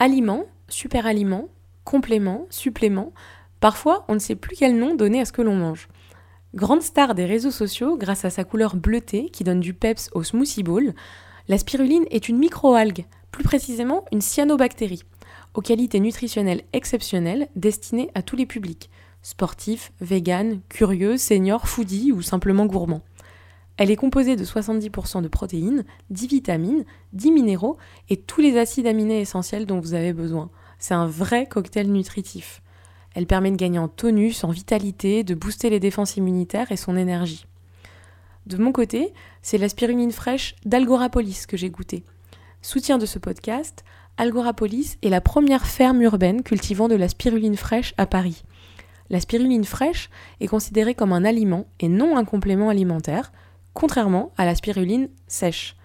Aliments, super compléments, suppléments, parfois on ne sait plus quel nom donner à ce que l'on mange. Grande star des réseaux sociaux grâce à sa couleur bleutée qui donne du peps au smoothie bowl, la spiruline est une microalgue, plus précisément une cyanobactérie, aux qualités nutritionnelles exceptionnelles destinées à tous les publics, sportifs, véganes, curieux, seniors, foodies ou simplement gourmands. Elle est composée de 70% de protéines, 10 vitamines, 10 minéraux et tous les acides aminés essentiels dont vous avez besoin. C'est un vrai cocktail nutritif. Elle permet de gagner en tonus, en vitalité, de booster les défenses immunitaires et son énergie. De mon côté, c'est la spiruline fraîche d'Algorapolis que j'ai goûtée. Soutien de ce podcast, Algorapolis est la première ferme urbaine cultivant de la spiruline fraîche à Paris. La spiruline fraîche est considérée comme un aliment et non un complément alimentaire, contrairement à la spiruline sèche.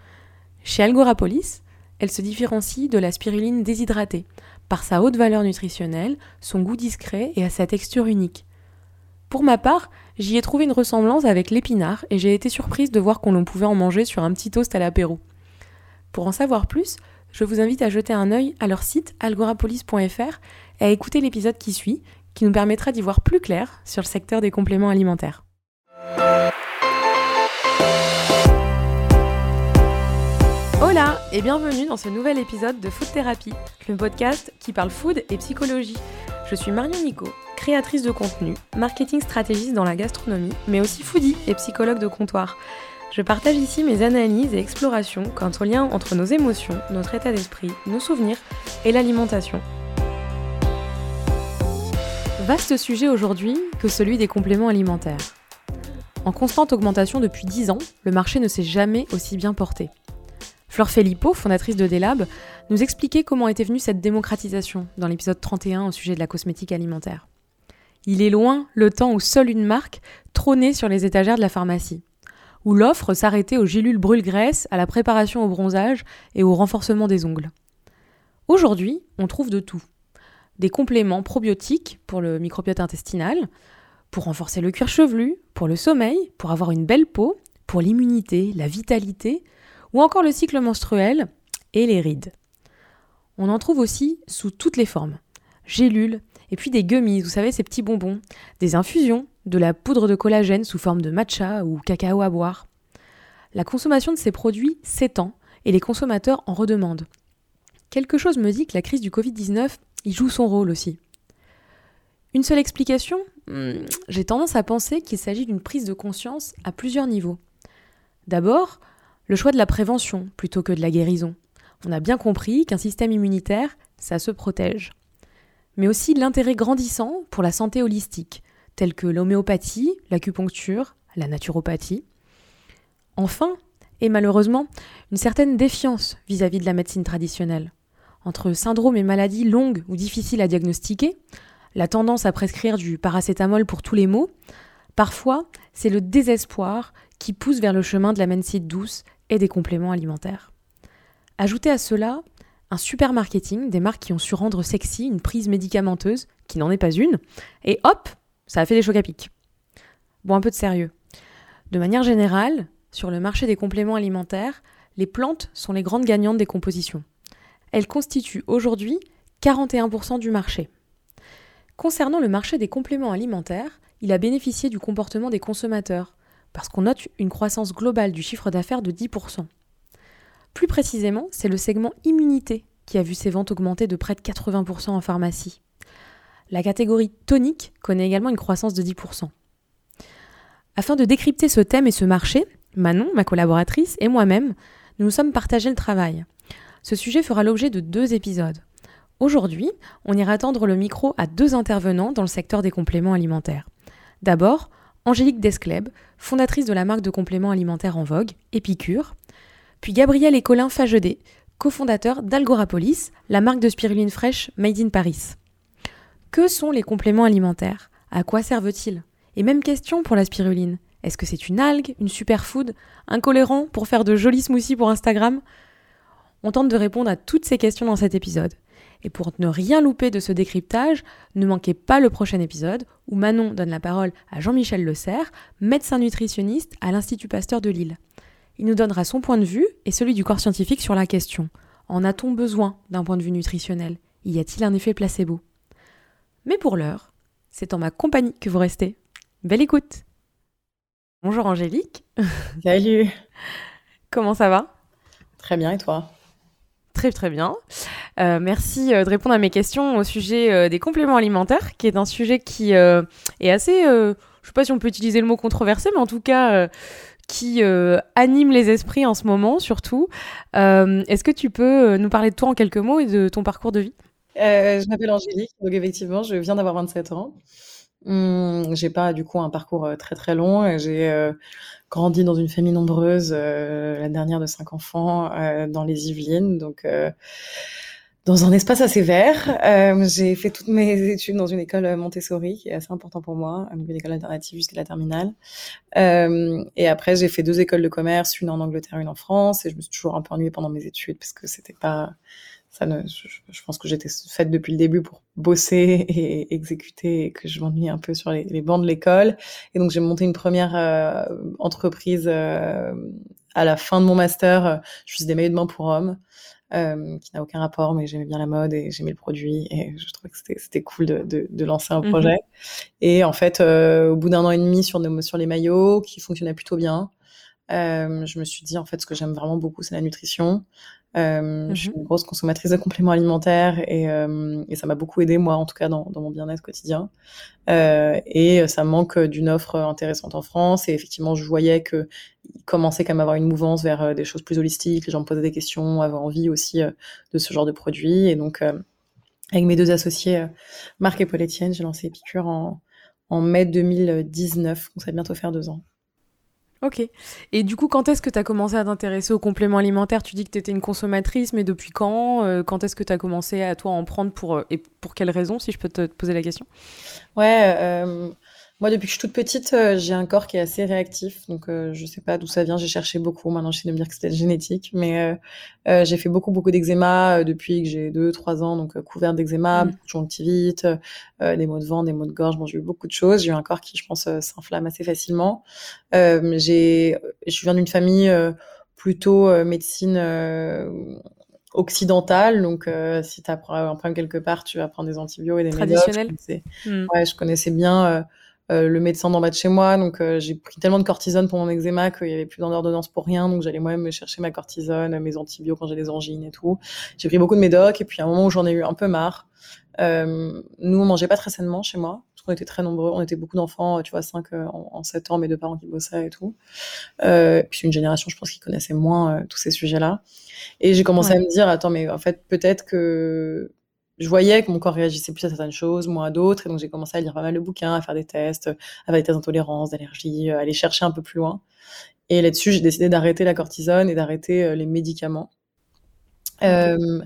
Chez Algorapolis, elle se différencie de la spiruline déshydratée par sa haute valeur nutritionnelle, son goût discret et à sa texture unique. Pour ma part, j'y ai trouvé une ressemblance avec l'épinard et j'ai été surprise de voir qu'on pouvait en manger sur un petit toast à l'apéro. Pour en savoir plus, je vous invite à jeter un œil à leur site algorapolis.fr et à écouter l'épisode qui suit, qui nous permettra d'y voir plus clair sur le secteur des compléments alimentaires. Et bienvenue dans ce nouvel épisode de Food Therapy, le podcast qui parle food et psychologie. Je suis Marion Nico, créatrice de contenu, marketing stratégiste dans la gastronomie, mais aussi foodie et psychologue de comptoir. Je partage ici mes analyses et explorations quant au lien entre nos émotions, notre état d'esprit, nos souvenirs et l'alimentation. Vaste sujet aujourd'hui que celui des compléments alimentaires. En constante augmentation depuis 10 ans, le marché ne s'est jamais aussi bien porté. Fleur Filippo, fondatrice de Delab, nous expliquait comment était venue cette démocratisation dans l'épisode 31 au sujet de la cosmétique alimentaire. Il est loin le temps où seule une marque trônait sur les étagères de la pharmacie, où l'offre s'arrêtait aux gélules brûle-graisse, à la préparation au bronzage et au renforcement des ongles. Aujourd'hui, on trouve de tout. Des compléments probiotiques pour le microbiote intestinal, pour renforcer le cuir chevelu, pour le sommeil, pour avoir une belle peau, pour l'immunité, la vitalité, ou encore le cycle menstruel et les rides. On en trouve aussi sous toutes les formes. Gélules, et puis des gummies, vous savez, ces petits bonbons, des infusions, de la poudre de collagène sous forme de matcha ou cacao à boire. La consommation de ces produits s'étend et les consommateurs en redemandent. Quelque chose me dit que la crise du Covid-19 y joue son rôle aussi. Une seule explication hmm, J'ai tendance à penser qu'il s'agit d'une prise de conscience à plusieurs niveaux. D'abord, le choix de la prévention plutôt que de la guérison. On a bien compris qu'un système immunitaire, ça se protège. Mais aussi l'intérêt grandissant pour la santé holistique, tels que l'homéopathie, l'acupuncture, la naturopathie. Enfin, et malheureusement, une certaine défiance vis-à-vis de la médecine traditionnelle. Entre syndromes et maladies longues ou difficiles à diagnostiquer, la tendance à prescrire du paracétamol pour tous les maux, parfois c'est le désespoir qui pousse vers le chemin de la médecine douce et des compléments alimentaires. Ajoutez à cela un super marketing, des marques qui ont su rendre sexy une prise médicamenteuse, qui n'en est pas une, et hop, ça a fait des chocs à pic. Bon, un peu de sérieux. De manière générale, sur le marché des compléments alimentaires, les plantes sont les grandes gagnantes des compositions. Elles constituent aujourd'hui 41% du marché. Concernant le marché des compléments alimentaires, il a bénéficié du comportement des consommateurs, parce qu'on note une croissance globale du chiffre d'affaires de 10%. Plus précisément, c'est le segment immunité qui a vu ses ventes augmenter de près de 80% en pharmacie. La catégorie tonique connaît également une croissance de 10%. Afin de décrypter ce thème et ce marché, Manon, ma collaboratrice, et moi-même, nous nous sommes partagés le travail. Ce sujet fera l'objet de deux épisodes. Aujourd'hui, on ira tendre le micro à deux intervenants dans le secteur des compléments alimentaires. D'abord, Angélique Descleb, fondatrice de la marque de compléments alimentaires en vogue, Épicure, puis Gabriel et Colin Fagedet, cofondateurs d'Algorapolis, la marque de spiruline fraîche Made in Paris. Que sont les compléments alimentaires? À quoi servent-ils? Et même question pour la spiruline. Est-ce que c'est une algue, une superfood, un colorant pour faire de jolis smoothies pour Instagram? On tente de répondre à toutes ces questions dans cet épisode. Et pour ne rien louper de ce décryptage, ne manquez pas le prochain épisode où Manon donne la parole à Jean-Michel Le Serre, médecin nutritionniste à l'Institut Pasteur de Lille. Il nous donnera son point de vue et celui du corps scientifique sur la question. En a-t-on besoin d'un point de vue nutritionnel? Y a-t-il un effet placebo? Mais pour l'heure, c'est en ma compagnie que vous restez. Belle écoute Bonjour Angélique. Salut. Comment ça va? Très bien et toi? Très très bien. Euh, merci euh, de répondre à mes questions au sujet euh, des compléments alimentaires, qui est un sujet qui est assez, je sais pas si on peut utiliser le mot controversé, mais en tout cas qui anime les esprits en ce moment surtout. Est-ce que tu peux nous parler de toi en quelques mots et de ton parcours de vie? Je m'appelle Angélique, donc effectivement je viens d'avoir 27 ans. Hum, j'ai pas du coup un parcours très très long. J'ai grandi dans une famille nombreuse, la dernière de cinq enfants, dans les Yvelines, donc dans un espace assez vert. Euh, j'ai fait toutes mes études dans une école Montessori, qui est assez important pour moi, une école alternative jusqu'à la terminale. Euh, et après, j'ai fait deux écoles de commerce, une en Angleterre, une en France, et je me suis toujours un peu ennuyée pendant mes études parce que c'était pas ça ne, je, pense que j'étais faite depuis le début pour bosser et exécuter et que je m'ennuie un peu sur les, les bancs de l'école. Et donc j'ai monté une première euh, entreprise euh, à la fin de mon master. Je faisais des maillots de bain pour hommes euh, qui n'a aucun rapport, mais j'aimais bien la mode et j'aimais le produit et je trouvais que c'était cool de, de, de, lancer un mhm. projet. Et en fait, euh, au bout d'un an et demi sur, nos, sur les maillots, qui fonctionnaient plutôt bien, euh, je me suis dit en fait ce que j'aime vraiment beaucoup c'est la nutrition. Euh, Je suis mhm. une grosse consommatrice de compléments alimentaires et, euh, et ça m'a beaucoup aidé moi en tout cas dans, dans mon bien-être quotidien. Euh, et ça manque d'une offre intéressante en France et effectivement je voyais que commençait quand même à avoir une mouvance vers des choses plus holistiques. Les gens me posaient des questions, avaient envie aussi de ce genre de produits et donc avec mes deux associés Marc et Paul Etienne, j'ai lancé Epicure en, en mai 2019. Donc ça va bientôt faire deux ans. Ok. Et du coup, quand est-ce que tu as commencé à t'intéresser aux compléments alimentaires Tu dis que tu étais une consommatrice, mais depuis quand euh, Quand est-ce que tu as commencé à toi en prendre pour, euh, et pour quelles raisons, si je peux te, poser la question? Ouais, euh, moi, depuis que je suis toute petite, euh, j'ai un corps qui est assez réactif. Donc, euh, je sais pas d'où ça vient. J'ai cherché beaucoup. Maintenant, je sais de me dire que c'était génétique. Mais euh, j'ai fait beaucoup, beaucoup d'eczéma depuis que j'ai 2-3 ans. Donc, couvert d'eczéma, mmh. conjonctivite, des maux de vent, des maux de gorge. Bon, j'ai eu beaucoup de choses. J'ai eu un corps qui, je pense, s'inflamme assez facilement. j'ai, je viens d'une famille plutôt médecine occidentale. Donc, si tu apprends un problème quelque part, tu vas prendre des antibiotiques et des médocs. Traditionnel. Mmh. Ouais, je connaissais bien euh, le médecin d'en bas de chez moi. Donc euh, j'ai pris tellement de cortisone pour mon eczéma qu'il y avait plus d'ordonnance pour rien. Donc j'allais moi-même me chercher ma cortisone, mes antibiotiques quand j'ai des angines et tout. J'ai pris beaucoup de médocs et puis à un moment où j'en ai eu un peu marre. Euh, nous on mangeait pas très sainement chez moi parce qu'on était très nombreux, on était beaucoup d'enfants, tu vois, 5 en, en 7 ans, mes deux parents qui bossaient et tout. Euh, puis une génération, je pense, qui connaissait moins tous ces sujets-là. Et j'ai commencé à me dire, attends, mais en fait, peut-être que je voyais que mon corps réagissait plus à certaines choses, moins à d'autres, et donc j'ai commencé à lire pas mal de bouquins, à faire des tests, à faire des tests d'intolérance, d'allergie, à aller chercher un peu plus loin. Et là-dessus, j'ai décidé d'arrêter la cortisone et d'arrêter euh, les médicaments. Euh,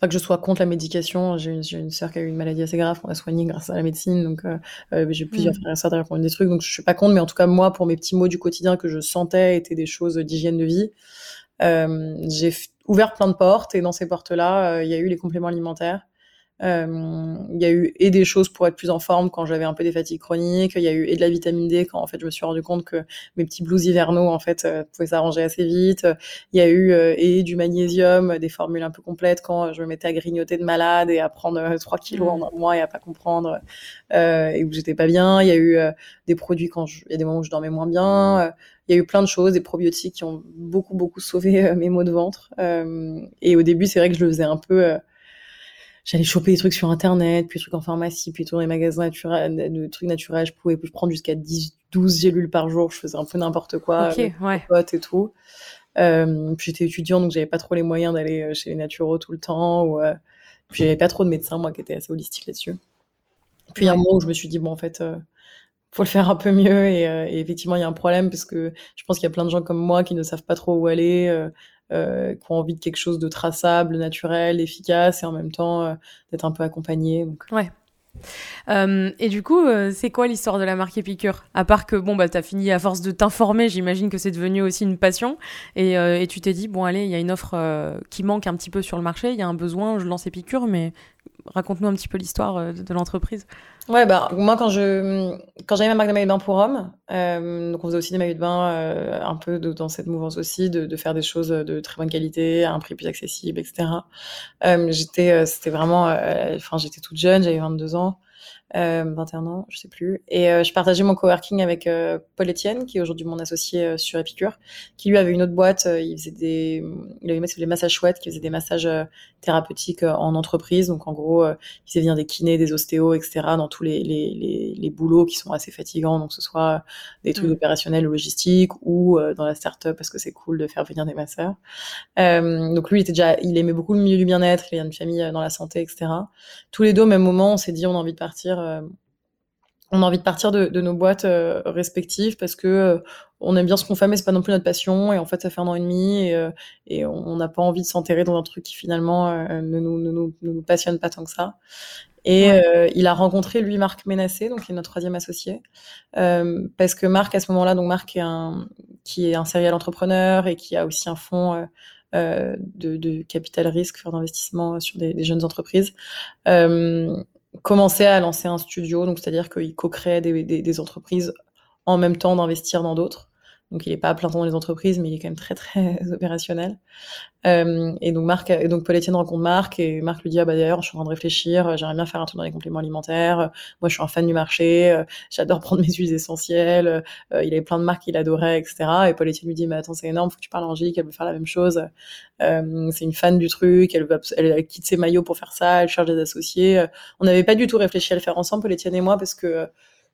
pas que je sois contre la médication, j'ai une, une sœur qui a eu une maladie assez grave qu'on a soignée grâce à la médecine, donc euh, euh j'ai plusieurs mmh. frères et sœurs ont des trucs, donc je suis pas contre, mais en tout cas moi, pour mes petits mots du quotidien que je sentais étaient des choses d'hygiène de vie, euh, j'ai ouvert plein de portes et dans ces portes-là, il y a eu les compléments alimentaires. Euh, il y a eu et des choses pour être plus en forme quand j'avais un peu des fatigues chroniques. Il y a eu et de la vitamine D quand en fait je me suis rendu compte que mes petits blues hivernaux en fait euh, pouvaient s'arranger assez vite. Il y a eu euh, et du magnésium, des formules un peu complètes quand je me mettais à grignoter de malade et à prendre 3 kilos en un mois et à pas comprendre et où j'étais pas bien. Il y a eu des produits quand je, il y a des moments où je dormais moins bien. il y a eu plein de choses, des probiotiques qui ont beaucoup beaucoup sauvé mes maux de ventre. et au début, c'est vrai que je le faisais un peu j'allais choper des trucs sur internet, puis des trucs en pharmacie, puis tout dans les magasins naturels, de trucs naturels, je pouvais prendre jusqu'à 10, 12 gélules par jour, je faisais un peu n'importe quoi, avec ouais. potes et tout. Euh, puis j'étais étudiante, donc j'avais pas trop les moyens d'aller euh, chez les naturaux tout le temps, ou, euh, puis j'avais pas trop de médecins, moi, qui étaient assez holistiques là-dessus. Puis il y a un moment où je me suis dit, bon, en fait, euh, faut le faire un peu mieux, et, euh, et effectivement, il y a un problème, parce que je pense qu'il y a plein de gens comme moi qui ne savent pas trop où aller, euh, qui ont envie de quelque chose de traçable, naturel, efficace et en même temps euh, d'être un peu accompagné. Donc. Ouais. Euh, et du coup, euh, c'est quoi l'histoire de la marque Épicure? À part que bon, bah, t'as fini à force de t'informer, j'imagine que c'est devenu aussi une passion. Et, et tu t'es dit, bon, allez, il y a une offre qui manque un petit peu sur le marché, il y a un besoin, je lance Épicure, mais raconte-nous un petit peu l'histoire de, l'entreprise. Ouais, bah, moi, quand je, quand j'avais ma marque de maillot de bain pour hommes, donc on faisait aussi des maillots de bain un peu dans cette mouvance aussi, de, de, faire des choses de très bonne qualité, à un prix plus accessible, etc. j'étais, c'était vraiment, enfin, j'étais toute jeune, j'avais 22 ans. 21 ans, je sais plus. Et je partageais mon coworking avec Paul Etienne, qui est aujourd'hui mon associé sur Epicure, qui lui avait une autre boîte. il faisait des, il avait des massages chouettes, qui faisait des massages thérapeutiques en entreprise. Donc en gros, il faisait venir des kinés, des ostéos, etc. dans tous les, les, les, les boulots qui sont assez fatigants. Donc ce soit des trucs mmh. opérationnels ou logistiques ou dans la start-up parce que c'est cool de faire venir des masseurs. donc lui, il était déjà, il aimait beaucoup le milieu du bien-être, il a une famille dans la santé, etc. Tous les deux au même moment, on s'est dit on a envie de partir euh, on a envie de partir de, nos boîtes euh, respectives parce que euh, on aime bien ce qu'on fait, mais c'est pas non plus notre passion. Et en fait, ça fait un an et demi et, on n'a pas envie de s'enterrer dans un truc qui finalement ne nous, passionne pas tant que ça. Et il a rencontré lui Marc Ménassé, donc qui est notre troisième associé, parce que Marc à ce moment-là, donc Marc est un qui est un serial entrepreneur et qui a aussi un fonds de, capital risque, d'investissement sur des, des, jeunes entreprises commençait à lancer un studio, donc c'est-à-dire qu'il co-créait des, des, entreprises en même temps d'investir dans d'autres. Donc il est pas à plein temps dans les entreprises, mais il est quand même très très opérationnel. Euh, et donc Marc, donc Paul Etienne rencontre Marc et Marc lui dit ah bah d'ailleurs je suis en train de réfléchir, j'aimerais bien faire un truc dans les compléments alimentaires. Moi je suis un fan du marché, j'adore prendre mes huiles essentielles. Euh, il avait plein de marques qu'il adorait, etc. Et Paul Etienne lui dit mais attends c'est énorme, faut que tu parles à Angélique, elle veut faire la même chose. Euh, c'est une fan du truc, elle, elle, quitte ses maillots pour faire ça, elle cherche des associés. On n'avait pas du tout réfléchi à le faire ensemble Paul Etienne et moi parce que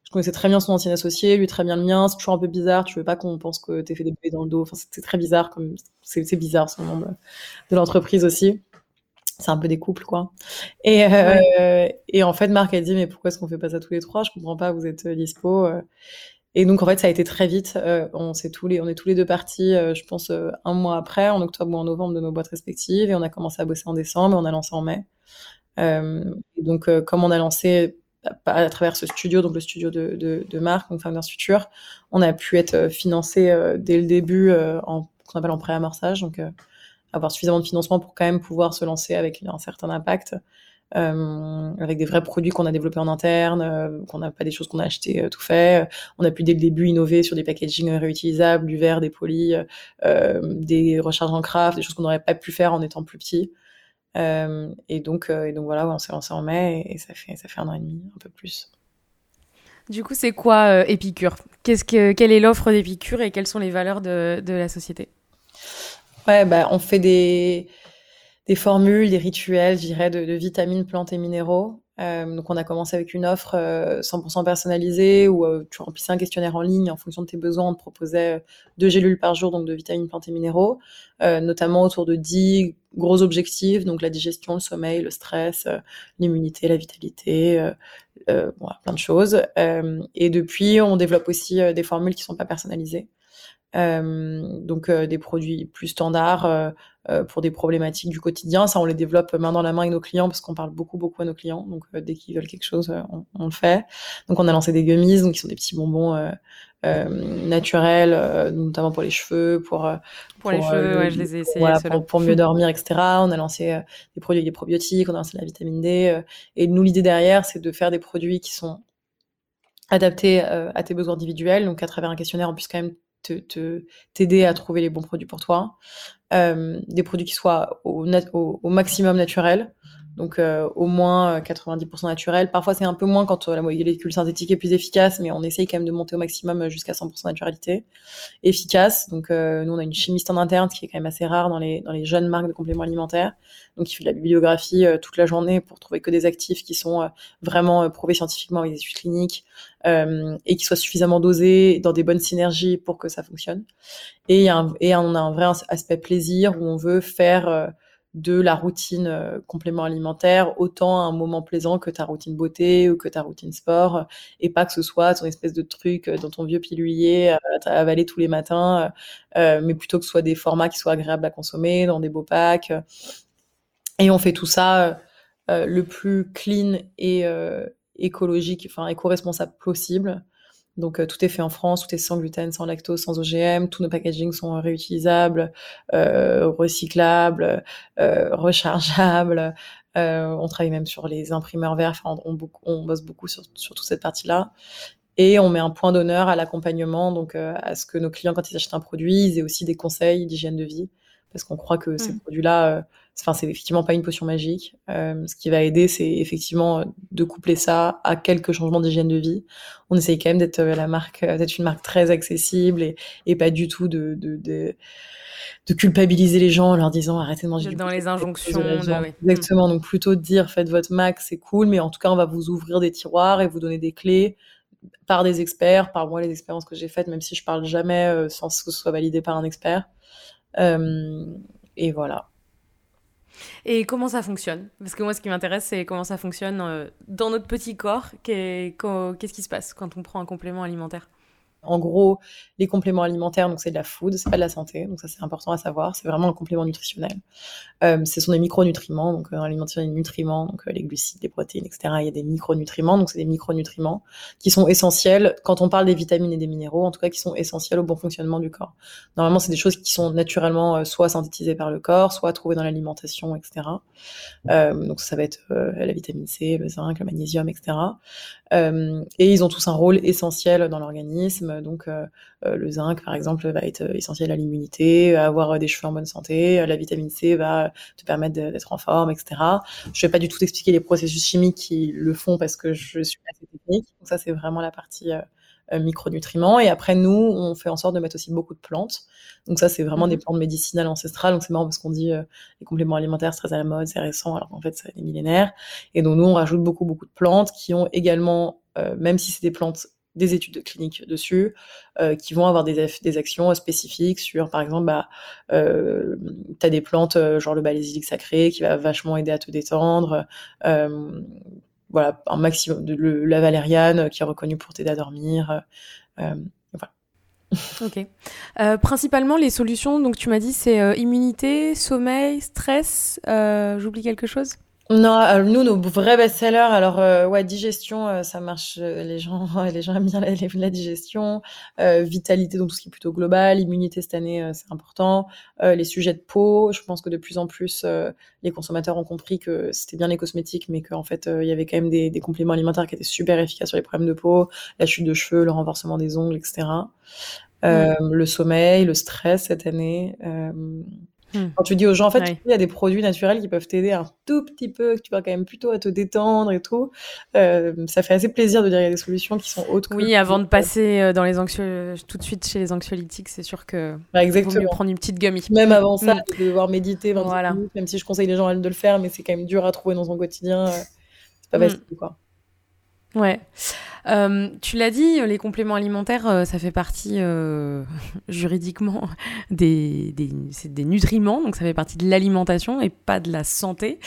je connaissais très bien son ancien associé, lui très bien le mien. C'est toujours un peu bizarre. Tu veux pas qu'on pense que t'es fait des bébés dans le dos. Enfin, c'est très bizarre. Comme c'est bizarre ce monde de l'entreprise aussi. C'est un peu des couples, quoi. Et, euh, et en fait, Marc a dit, mais pourquoi est-ce qu'on fait pas ça tous les trois? Je comprends pas. Vous êtes euh, dispo. Euh. Et donc, en fait, ça a été très vite. on, est tous les, on est tous les deux partis, je pense, un mois après, en octobre ou en novembre, de nos boîtes respectives. Et on a commencé à bosser en décembre et on a lancé en mai. et donc, comme on a lancé à travers ce studio, donc le studio de, de, de Marc, donc Founders Future, on a pu être euh, financé euh, dès le début euh, en qu'on appelle en pré-amorçage, donc avoir suffisamment de financement pour quand même pouvoir se lancer avec un certain impact, avec des vrais produits qu'on a développés en interne, qu'on n'a pas des choses qu'on a achetées tout fait. On a pu dès le début innover sur des packaging réutilisables, du verre, des polis, des recharges en craft, des choses qu'on n'aurait pas pu faire en étant plus petit. Euh, et, donc, euh, et donc voilà, on s'est lancé en mai et, ça, fait, ça fait un an et demi, un peu plus. Du coup, c'est quoi euh, Épicure? Qu'est-ce que, Quelle est l'offre d'Épicure et quelles sont les valeurs de, de la société? Ouais, bah, on fait des, des formules, des rituels, je dirais, de, de vitamines, plantes et minéraux. Euh, donc on a commencé avec une offre 100% personnalisée où tu remplissais un questionnaire en ligne en fonction de tes besoins. On te proposait deux gélules par jour, donc de vitamines, plantes et minéraux, notamment autour de 10 gros objectifs, donc la digestion, le sommeil, le stress, euh, l'immunité, la vitalité, euh, euh, plein de choses. et depuis, on développe aussi des formules qui sont pas personnalisées. Donc des produits plus standards pour des problématiques du quotidien. Ça, on les développe main dans la main avec nos clients parce qu'on parle beaucoup, beaucoup à nos clients. Donc dès qu'ils veulent quelque chose, on, on, le fait. Donc on a lancé des gummies, donc qui sont des petits bonbons euh, naturels, euh, notamment pour les cheveux, pour euh, pour, les cheveux, ouais, je les ai essayés. Voilà, pour, mieux dormir, etc. On a lancé des produits avec des probiotiques, on a lancé la vitamine D. et nous, l'idée derrière, c'est de faire des produits qui sont adaptés à tes besoins individuels, donc à travers un questionnaire, on puisse quand même te t'aider à trouver les bons produits pour toi. Euh, des produits qui soient au, maximum naturels, donc euh, au moins 90% euh, naturel. Parfois c'est un peu moins quand euh, la molécule synthétique est plus efficace, mais on essaye quand même de monter au maximum jusqu'à 100% naturalité. Efficace, donc nous on a une chimiste en interne qui est quand même assez rare dans les, dans les jeunes marques de compléments alimentaires, donc il fait de la bibliographie toute la journée pour trouver que des actifs qui sont vraiment prouvés scientifiquement avec des études cliniques et qui soient suffisamment dosés dans des bonnes synergies pour que ça fonctionne. Et, y a un, et on a un vrai aspect plaisir où on veut faire de la routine euh, complément alimentaire autant un moment plaisant que ta routine beauté ou que ta routine sport et pas que ce soit ton espèce de truc euh, dans ton vieux pilulier à, avaler tous les matins euh, mais plutôt que ce soit des formats qui soient agréables à consommer dans des beaux packs et on fait tout ça le plus clean et écologique enfin éco-responsable possible donc euh, tout est fait en France, tout est sans gluten, sans lactose, sans OGM, tous nos packagings sont réutilisables, euh, recyclables, euh, rechargeables. on travaille même sur les imprimeurs verts. Enfin, on, on, bosse beaucoup sur, sur toute cette partie-là. Et on met un point d'honneur à l'accompagnement, donc à ce que nos clients, quand ils achètent un produit, ils aient aussi des conseils d'hygiène de vie, parce qu'on croit que ces mmh. produits-là enfin c'est effectivement pas une potion magique. Euh, ce qui va aider, c'est effectivement de coupler ça à quelques changements d'hygiène de vie. On essaye quand même d'être euh, la marque, euh, d'être une marque très accessible et, et pas du tout de, de, de, de, culpabiliser les gens en leur disant arrêtez de manger. Dans les injonctions. Exactement. Donc plutôt de dire faites votre max, c'est cool, mais en tout cas on va vous ouvrir des tiroirs et vous donner des clés par des experts, par moi les expériences que j'ai faites, même si je parle jamais sans que ce soit validé par un expert. Euh, et voilà. Et comment ça fonctionne? Parce que moi, ce qui m'intéresse, c'est comment ça fonctionne euh, dans notre petit corps. Qu'est-ce qui se passe quand on prend un complément alimentaire? En gros, les compléments alimentaires, donc c'est de la food, c'est pas de la santé, donc ça c'est important à savoir. C'est vraiment un complément nutritionnel. Euh, ce sont des micronutriments, donc euh, dans l'alimentation il y a des nutriments, donc euh, les glucides, les protéines, etc. Il y a des micronutriments, donc c'est des micronutriments qui sont essentiels quand on parle des vitamines et des minéraux, en tout cas qui sont essentiels au bon fonctionnement du corps. Normalement, c'est des choses qui sont naturellement soit synthétisées par le corps, soit trouvées dans l'alimentation, etc. donc ça va être la vitamine C, le zinc, le magnésium, etc. et ils ont tous un rôle essentiel dans l'organisme donc, euh, euh, le zinc, par exemple, va être essentiel à l'immunité, avoir des cheveux en bonne santé. La vitamine C va te permettre d'être en forme, etc. Je vais pas du tout expliquer les processus chimiques qui le font parce que je suis assez technique. Donc ça, c'est vraiment la partie euh, micronutriments. Et après, nous, on fait en sorte de mettre aussi beaucoup de plantes. Donc ça, c'est vraiment des mmh plantes médicinales ancestrales. Donc c'est marrant parce qu'on dit les compléments alimentaires, c'est très à la mode, c'est récent, alors qu'en fait, c'est des millénaires. Et donc nous, on rajoute beaucoup, beaucoup de plantes qui ont également, même si c'est des plantes des études cliniques dessus euh, qui vont avoir des, des actions spécifiques sur, par exemple, bah, euh, tu as des plantes euh, genre le basilic sacré qui va vachement aider à te détendre. Euh, voilà, un maximum de la valériane qui est reconnue pour t'aider à dormir. voilà. Ok. principalement, les solutions, donc tu m'as dit, c'est immunité, sommeil, stress. J'oublie quelque chose? Non, euh, nous, nos vrais best-sellers, alors euh, ouais, digestion, euh, ça marche. les gens, les gens aiment bien la, la digestion, vitalité, donc tout ce qui est plutôt global, immunité cette année, c'est important. les sujets de peau, je pense que de plus en plus, les consommateurs ont compris que c'était bien les cosmétiques, mais qu'en fait, il y avait quand même des, des, compléments alimentaires qui étaient super efficaces sur les problèmes de peau, la chute de cheveux, le renforcement des ongles, etc. Mmh. Le sommeil, le stress cette année. Hmm. Quand tu dis aux gens, en fait, il y a des produits naturels qui peuvent t'aider un tout petit peu, que tu vas quand même plutôt à te détendre et tout. Euh, ça fait assez plaisir de dire qu'il y a des solutions qui sont autres. Oui, avant de passer euh, dans les anxieux, tout de suite chez les anxiolytiques, c'est sûr que bah, exactement. vaut mieux prendre une petite gummy. Même avant ça, hmm. de devoir méditer 20 voilà. minutes, même si je conseille les gens de le faire, mais c'est quand même dur à trouver dans son quotidien. Euh, c'est pas hmm. facile, quoi. Ouais. Euh, tu l'as dit, les compléments alimentaires, euh, ça fait partie euh, juridiquement des, des, des, nutriments, donc ça fait partie de l'alimentation et pas de la santé.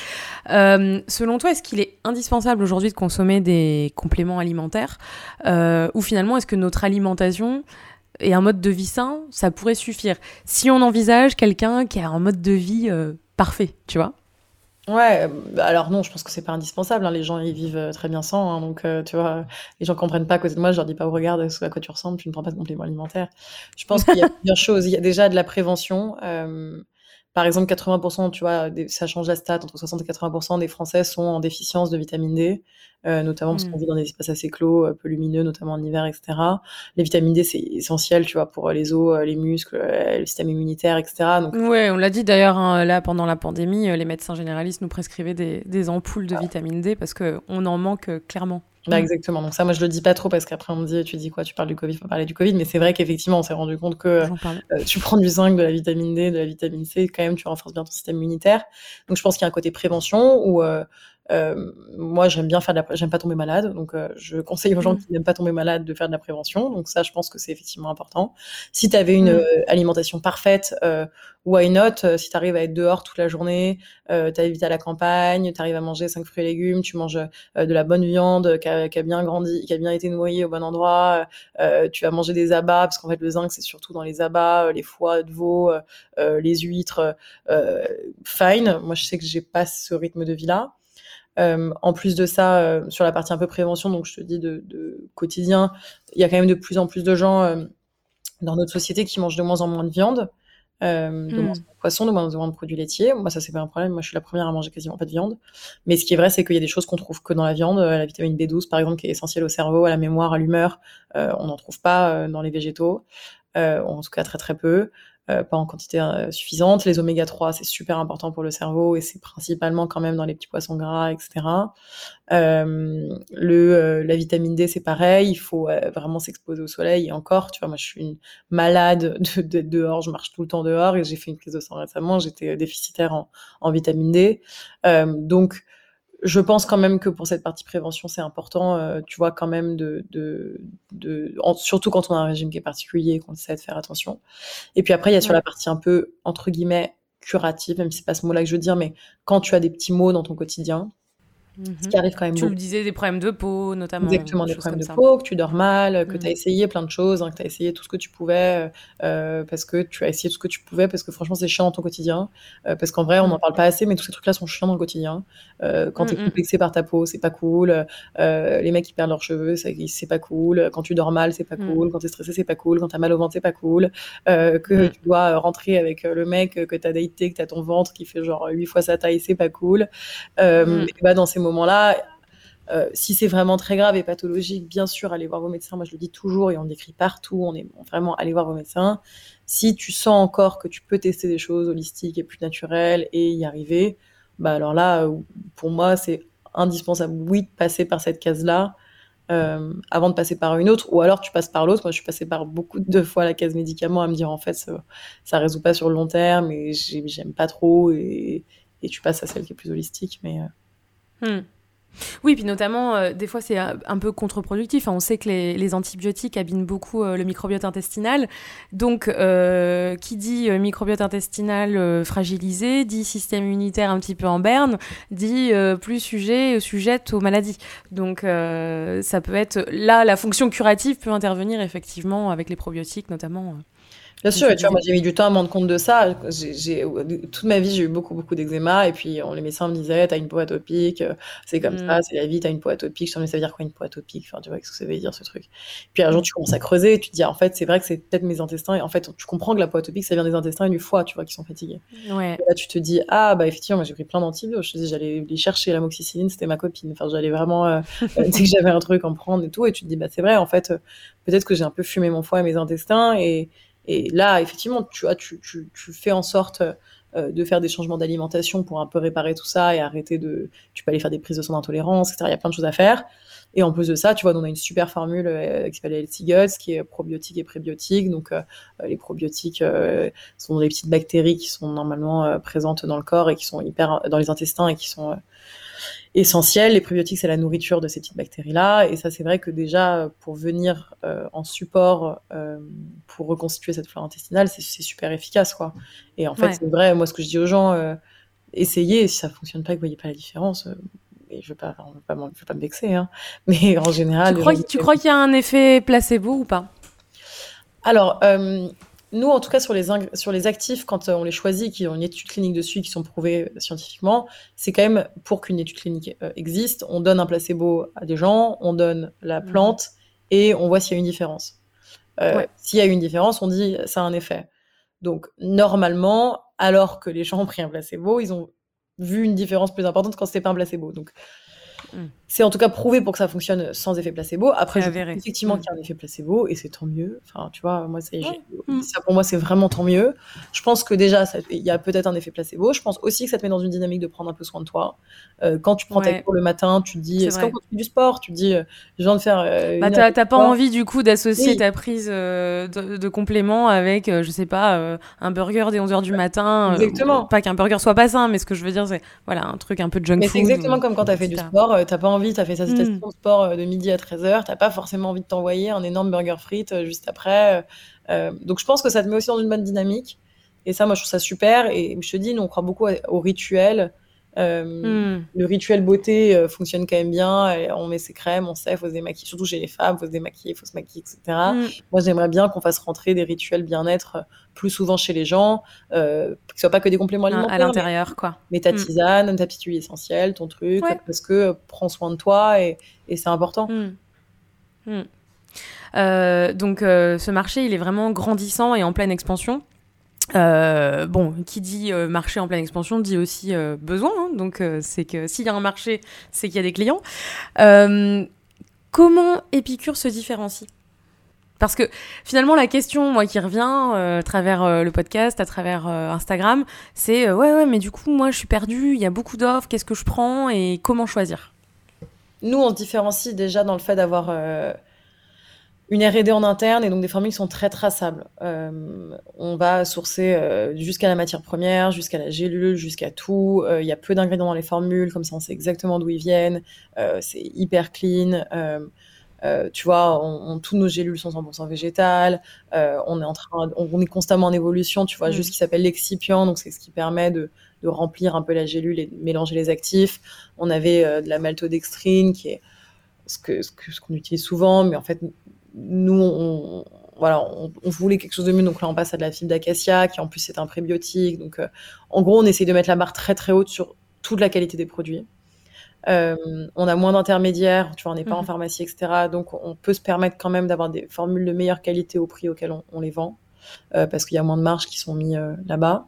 selon toi, est-ce qu'il est indispensable aujourd'hui de consommer des compléments alimentaires ou finalement est-ce que notre alimentation et un mode de vie sain, ça pourrait suffire? Si on envisage quelqu'un qui a un mode de vie parfait, tu vois? Ouais, bah, alors non, je pense que c'est pas indispensable. Hein. Les gens, ils vivent euh, très bien sans. Hein. donc, euh, tu vois, les gens comprennent pas à côté de moi. Je leur dis pas, oh, regarde à quoi tu ressembles, tu ne prends pas de compléments alimentaires. Je pense qu'il y a plusieurs choses. Il y a déjà de la prévention. Euh, par exemple, 80%, tu vois, ça change la stat, entre 60 et 80% des Français sont en déficience de vitamine D, euh, notamment parce qu'on mmh. vit dans des espaces assez clos, euh, peu lumineux, notamment en hiver, etc. Les vitamines D, c'est essentiel, tu vois, pour les os, euh, les muscles, le système immunitaire, etc. Donc... Ouais, on l'a dit d'ailleurs, hein, là, pendant la pandémie, les médecins généralistes nous prescrivaient des, des ampoules de vitamine D parce qu'on en manque clairement. Bah, mmh. exactement. Donc ça, moi, je le dis pas trop parce qu'après, on me dit, tu dis quoi, tu parles du Covid, faut parler du Covid. Mais c'est vrai qu'effectivement, on s'est rendu compte que euh, tu prends du zinc, de la vitamine D, de la vitamine C, quand même, tu renforces bien ton système immunitaire. Donc je pense qu'il y a un côté prévention où euh, euh, moi, j'aime bien faire de la, j'aime pas tomber malade, donc euh, je conseille aux gens mmh. qui n'aiment pas tomber malade de faire de la prévention. Donc ça, je pense que c'est effectivement important. Si tu avais une mmh. euh, alimentation parfaite, euh, why not? Si tu arrives à être dehors toute la journée, euh, tu habites à la campagne, tu arrives à manger cinq fruits et légumes, tu manges de la bonne viande qui a, bien grandi, qui a bien été noyée au bon endroit, tu vas manger des abats parce qu'en fait le zinc c'est surtout dans les abats, les foies de veau, les huîtres. fine. Moi, je sais que j'ai pas ce rythme de vie là. Euh, en plus de ça, euh, sur la partie un peu prévention, donc je te dis de, de quotidien, il y a quand même de plus en plus de gens euh, dans notre société qui mangent de moins en moins de viande. de moins Mm. de poisson, de moins en moins de produits laitiers. Moi, ça, c'est pas un problème. Moi, je suis la première à manger quasiment pas de viande. Mais ce qui est vrai, c'est qu'il y a des choses qu'on trouve que dans la viande. La vitamine B12, par exemple, qui est essentielle au cerveau, à la mémoire, à l'humeur, on n'en trouve pas dans les végétaux. Euh, en tout cas, très très peu. Euh, pas en quantité euh, suffisante. Les oméga 3, c'est super important pour le cerveau et c'est principalement quand même dans les petits poissons gras, etc. Euh, le, euh, la vitamine D, c'est pareil, il faut vraiment s'exposer au soleil. Et encore, tu vois, moi, je suis une malade de, de- dehors, je marche tout le temps dehors et j'ai fait une prise de sang récemment, j'étais déficitaire en, en vitamine D. Donc, je pense quand même que pour cette partie prévention, c'est important, euh, tu vois, quand même de, de, de en- surtout quand on a un régime qui est particulier et qu'on essaie de faire attention. Et puis après, il y a sur la partie un peu entre guillemets curative, même si c'est pas ce mot-là que je veux dire, mais quand tu as des petits maux dans ton quotidien, ce Mhm. qui arrive quand même Tu beaucoup. le disais, des problèmes de peau, notamment. Exactement, des problèmes de ça. peau, que tu dors mal, que Mm. tu as essayé plein de choses, hein, que tu as essayé tout ce que tu pouvais, euh, euh, parce que tu as essayé tout ce que tu pouvais, parce que franchement, c'est chiant dans ton quotidien. euh, parce qu'en vrai, on Mm. n'en parle pas assez, mais tous ces trucs-là sont chiants dans le quotidien. Euh, quand Mm, tu es mm. complexé par ta peau, c'est pas cool. Les mecs qui perdent leurs cheveux, c'est pas cool. Quand tu dors mal, c'est pas Mm. cool. Quand tu es stressé, c'est pas cool. Quand tu as mal au ventre, c'est pas cool. Que Mm. tu dois rentrer avec le mec que tu as daté, que tu as ton ventre qui fait genre 8 fois sa taille, c'est pas cool. Mm. et bah, dans ces moments-là, euh, si c'est vraiment très grave et pathologique, bien sûr, allez voir vos médecins. Moi, je le dis toujours et on l'écrit partout. On est vraiment allez voir vos médecins. Si tu sens encore que tu peux tester des choses holistiques et plus naturelles et y arriver, bah alors là, euh, pour moi, c'est indispensable, oui, de passer par cette case-là euh, avant de passer par une autre, ou alors tu passes par l'autre. Moi, je suis passée par beaucoup de fois la case médicaments à me dire en fait, ça, ça résout pas sur le long terme et j'ai- j'aime pas trop et, tu passes à celle qui est plus holistique. Hmm. Oui, puis notamment, euh, des fois, c'est un un peu contre-productif. Enfin, on sait que les, antibiotiques abîment beaucoup euh, le microbiote intestinal. Donc, euh, qui dit euh, microbiote intestinal euh, fragilisé, dit système immunitaire un petit peu en berne, dit euh, plus sujet, sujette aux maladies. Donc, euh, ça peut être... Là, la fonction curative peut intervenir, effectivement, avec les probiotiques, notamment. Bien sûr, tu et tu vois, moi j'ai mis du temps à me rendre compte de ça. J'ai, toute ma vie, j'ai eu beaucoup, beaucoup d'eczéma, et puis on, les médecins me disaient, t'as une peau atopique, euh, c'est comme Mm. ça, c'est la vie, t'as une peau atopique. Je me ça veut dire quoi une peau atopique? Enfin, tu vois, qu'est-ce que ça veut dire ce truc? Puis un jour, tu commences à creuser, et tu te dis, en fait, c'est vrai que c'est peut-être mes intestins, et en fait, tu comprends que la peau atopique, ça vient des intestins et du foie, tu vois, qui sont fatigués. Ouais. Et là, tu te dis, ah, bah effectivement, j'ai pris plein d'antibiotiques. Je j'allais les chercher, l'amoxicilline, c'était ma copine. Enfin, j'allais vraiment, euh, dès que j'avais un truc en prendre et tout, et tu te dis, bah c'est vrai, en fait, euh, peut-être que j'ai un peu fumé mon foie et mes intestins, et, et là, effectivement, tu vois, tu, tu, tu fais en sorte euh, de faire des changements d'alimentation pour un peu réparer tout ça et arrêter de. Tu peux aller faire des prises de sang d'intolérance, etc. Il y a plein de choses à faire. Et en plus de ça, tu vois, on a une super formule euh, qui s'appelle Healthy Guts, qui est probiotique et prébiotique. Donc, euh, les probiotiques euh, sont des petites bactéries qui sont normalement euh, présentes dans le corps et qui sont hyper dans les intestins et qui sont essentielles. Les prébiotiques, c'est la nourriture de ces petites bactéries-là. Et ça, c'est vrai que déjà, pour venir euh, en support euh, pour reconstituer cette flore intestinale, c'est super efficace, quoi. Et en fait, Ouais. c'est vrai, moi, ce que je dis aux gens, euh, essayez, si ça fonctionne pas et que vous voyez pas la différence, et je veux pas, je veux pas, m'en- je veux pas me vexer, hein, mais en général. Tu crois, gens tu disent- crois qu'il y a un effet placebo ou pas? Alors, euh, nous, en tout cas, sur les, sur les actifs, quand euh, on les choisit, qui ont une étude clinique dessus, qui sont prouvés scientifiquement, c'est quand même pour qu'une étude clinique euh, existe, on donne un placebo à des gens, on donne la Mhm. plante et on voit s'il y a une différence. Euh, Ouais. S'il y a une différence, on dit ça a un effet. Donc, normalement, alors que les gens ont pris un placebo, ils ont vu une différence plus importante quand c'était pas un placebo. Donc, Mm. C'est en tout cas prouvé pour que ça fonctionne sans effet placebo. Après, je effectivement Mm. qu'il y a un effet placebo et c'est tant mieux. Enfin, tu vois, moi, ça, Ouais. Mm. ça pour moi, c'est vraiment tant mieux. Je pense que déjà, il y a peut-être un effet placebo. Je pense aussi que ça te met dans une dynamique de prendre un peu soin de toi. Euh, quand tu prends ta Ouais. cour le matin, tu te dis, quand tu fais du sport, tu te dis, euh, je viens de faire. euh, Bah, t'as t'as pas envie du coup d'associer Oui. ta prise euh, de, de complément avec, je sais pas, un burger dès 11h du matin. Exactement. pas qu'un burger soit pas sain, mais ce que je veux dire, c'est voilà, un truc un peu de junk Mais food. c'est exactement ou- comme quand tu as fait du sport, t'as pas envie, t'as fait ta station Mm. de sport euh, de midi à 13h, t'as pas forcément envie de t'envoyer un énorme burger frites euh, juste après. euh, donc je pense que ça te met aussi dans une bonne dynamique. Et ça, moi, je trouve ça super. Et je te dis, nous, on croit beaucoup au rituel. Euh, Mm. Le rituel beauté euh, fonctionne quand même bien. Et on met ses crèmes, on sait, faut se démaquiller. Surtout chez les femmes, faut se démaquiller, faut se maquiller, etc. Mm. Moi, j'aimerais bien qu'on fasse rentrer des rituels bien-être euh, plus souvent chez les gens, euh, que ce soit pas que des compléments alimentaires, à l'intérieur, quoi. mais ta Mm. tisane, ta petite huile essentielle, ton truc, Ouais. parce que prends soin de toi et, et c'est important. Donc, ce marché, il est vraiment grandissant et en pleine expansion. Euh, bon, qui dit euh, marché en pleine expansion dit aussi euh, besoin. Hein. donc, c'est que s'il y a un marché, c'est qu'il y a des clients. comment Épicure se différencie? Parce que finalement, la question, moi, qui revient à travers le podcast, à travers Instagram, c'est ouais, ouais, mais du coup, moi, je suis perdue. Il y a beaucoup d'offres. Qu'est-ce que je prends et comment choisir? Nous, on se différencie déjà dans le fait d'avoir une R&D en interne et donc des formules qui sont très traçables. Euh, on va sourcer euh, jusqu'à la matière première, jusqu'à la gélule, jusqu'à tout. Euh, il y a peu d'ingrédients dans les formules, comme ça on sait exactement d'où ils viennent. c'est hyper clean. tu vois, on, toutes nos gélules sont 100% végétales. on est en train, on, est constamment en évolution. Tu vois, mm. juste ce qui s'appelle l'excipient, donc c'est ce qui permet de, de, remplir un peu la gélule et de mélanger les actifs. On avait de la maltodextrine qui est ce que ce qu'on utilise souvent, mais en fait nous, on, voilà, on, voulait quelque chose de mieux, donc là on passe à de la fibre d'acacia, qui en plus c'est un prébiotique. Donc euh, en gros, on essaye de mettre la barre très très haute sur toute la qualité des produits. Euh, on a moins d'intermédiaires, tu vois, on n'est pas en mhm. pharmacie, etc. Donc on peut se permettre quand même d'avoir des formules de meilleure qualité au prix auquel on, les vend, euh, parce qu'il y a moins de marges qui sont mis là-bas.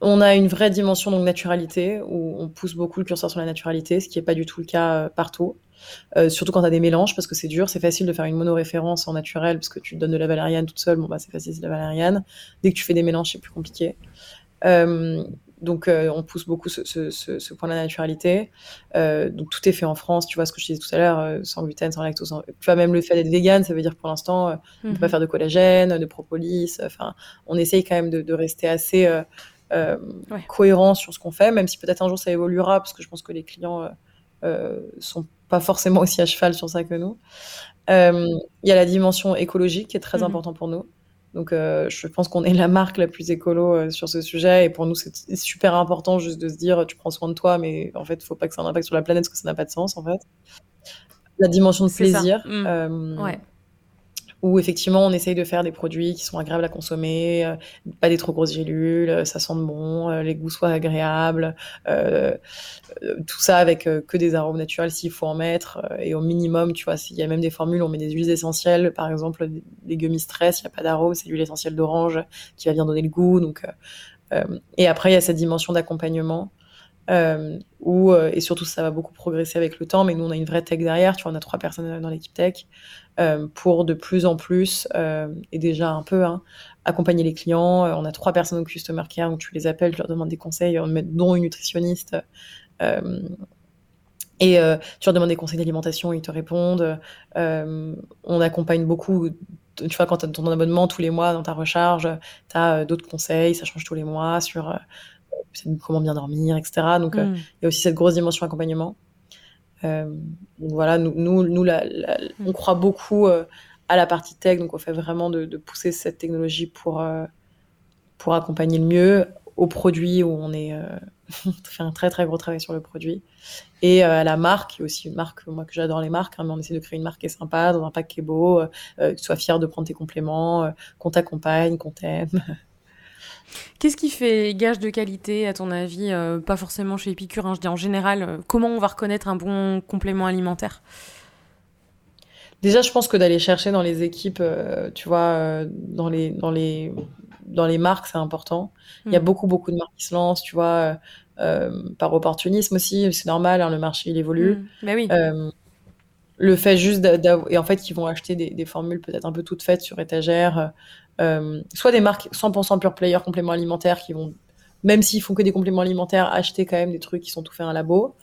on a une vraie dimension donc naturalité où on pousse beaucoup le curseur sur la naturalité, ce qui n'est pas du tout le cas partout. Euh, surtout quand tu as des mélanges, parce que c'est dur, c'est facile de faire une monoréférence en naturel, parce que tu donnes de la valériane toute seule, bon bah c'est facile, c'est de la valériane. Dès que tu fais des mélanges, c'est plus compliqué. Euh, donc euh, on pousse beaucoup ce, ce, ce, point de la naturalité. donc tout est fait en France, tu vois ce que je disais tout à l'heure, sans gluten, sans lactose. Tu vois même le fait d'être vegan, ça veut dire pour l'instant on ne peut pas mhm. faire de collagène, de propolis. Enfin, on essaye quand même de, de rester assez cohérent sur ce qu'on fait, même si peut-être un jour ça évoluera, parce que je pense que les clients sont pas forcément aussi à cheval sur ça que nous. Euh, il y a la dimension écologique qui est très mhm. importante pour nous. Donc, euh, je pense qu'on est la marque la plus écolo euh, sur ce sujet. Et pour nous, c'est super important juste de se dire, tu prends soin de toi, mais en fait, il faut pas que ça ait un impact sur la planète parce que ça n'a pas de sens, en fait. La dimension de plaisir. Mm. ouais où effectivement on essaye de faire des produits qui sont agréables à consommer, euh, pas des trop grosses gélules, euh, ça sent bon, euh, les goûts soient agréables, tout ça avec que des arômes naturels s'il faut en mettre, et au minimum, tu vois, s'il y a même des formules, on met des huiles essentielles, par exemple des gummies stress, il n'y a pas d'arôme, c'est l'huile essentielle d'orange qui va bien donner le goût, donc et après il y a cette dimension d'accompagnement. Euh, où, et surtout ça va beaucoup progresser avec le temps, mais nous on a une vraie tech derrière, tu vois, on a trois personnes dans l'équipe tech, euh, pour de plus en plus, euh, et déjà un peu, hein, accompagner les clients. Euh, on a trois personnes au Customer Care, donc tu les appelles, tu leur demandes des conseils, dont une nutritionniste. et tu leur demandes des conseils d'alimentation, ils te répondent. on accompagne beaucoup tu vois, quand tu as ton abonnement tous les mois dans ta recharge, tu as d'autres conseils, ça change tous les mois sur comment bien dormir, etc. Donc, mm. il y a aussi cette grosse dimension accompagnement. Euh, donc voilà, nous, nous, on croit beaucoup euh, à la partie tech, donc on fait vraiment de, pousser cette technologie pour, euh, pour accompagner le mieux au produit où on est on fait un très très gros travail sur le produit et à la marque, qui est aussi une marque moi que j'adore les marques, hein, mais on essaie de créer une marque qui est sympa, dans un pack qui est beau, que tu sois fier de prendre tes compléments, qu'on t'accompagne, qu'on t'aime. Qu'est-ce qui fait gage de qualité, à ton avis euh, Pas forcément chez Épicure, hein, je dis en général. Euh, comment on va reconnaître un bon complément alimentaire? Déjà, je pense que d'aller chercher dans les équipes, euh, tu vois, dans, les, dans, les, dans les marques, c'est important. Il y a hmm. beaucoup, beaucoup de marques qui se lancent, tu vois, par opportunisme aussi. C'est normal, hein, le marché, il évolue. Hmm. Bah oui. le fait juste d'avoir... Et en fait, ils vont acheter des, des formules peut-être un peu toutes faites sur étagère euh, soit des marques 100% pure player compléments alimentaires qui vont, même s'ils font que des compléments alimentaires, acheter quand même des trucs qui sont tout faits en labo.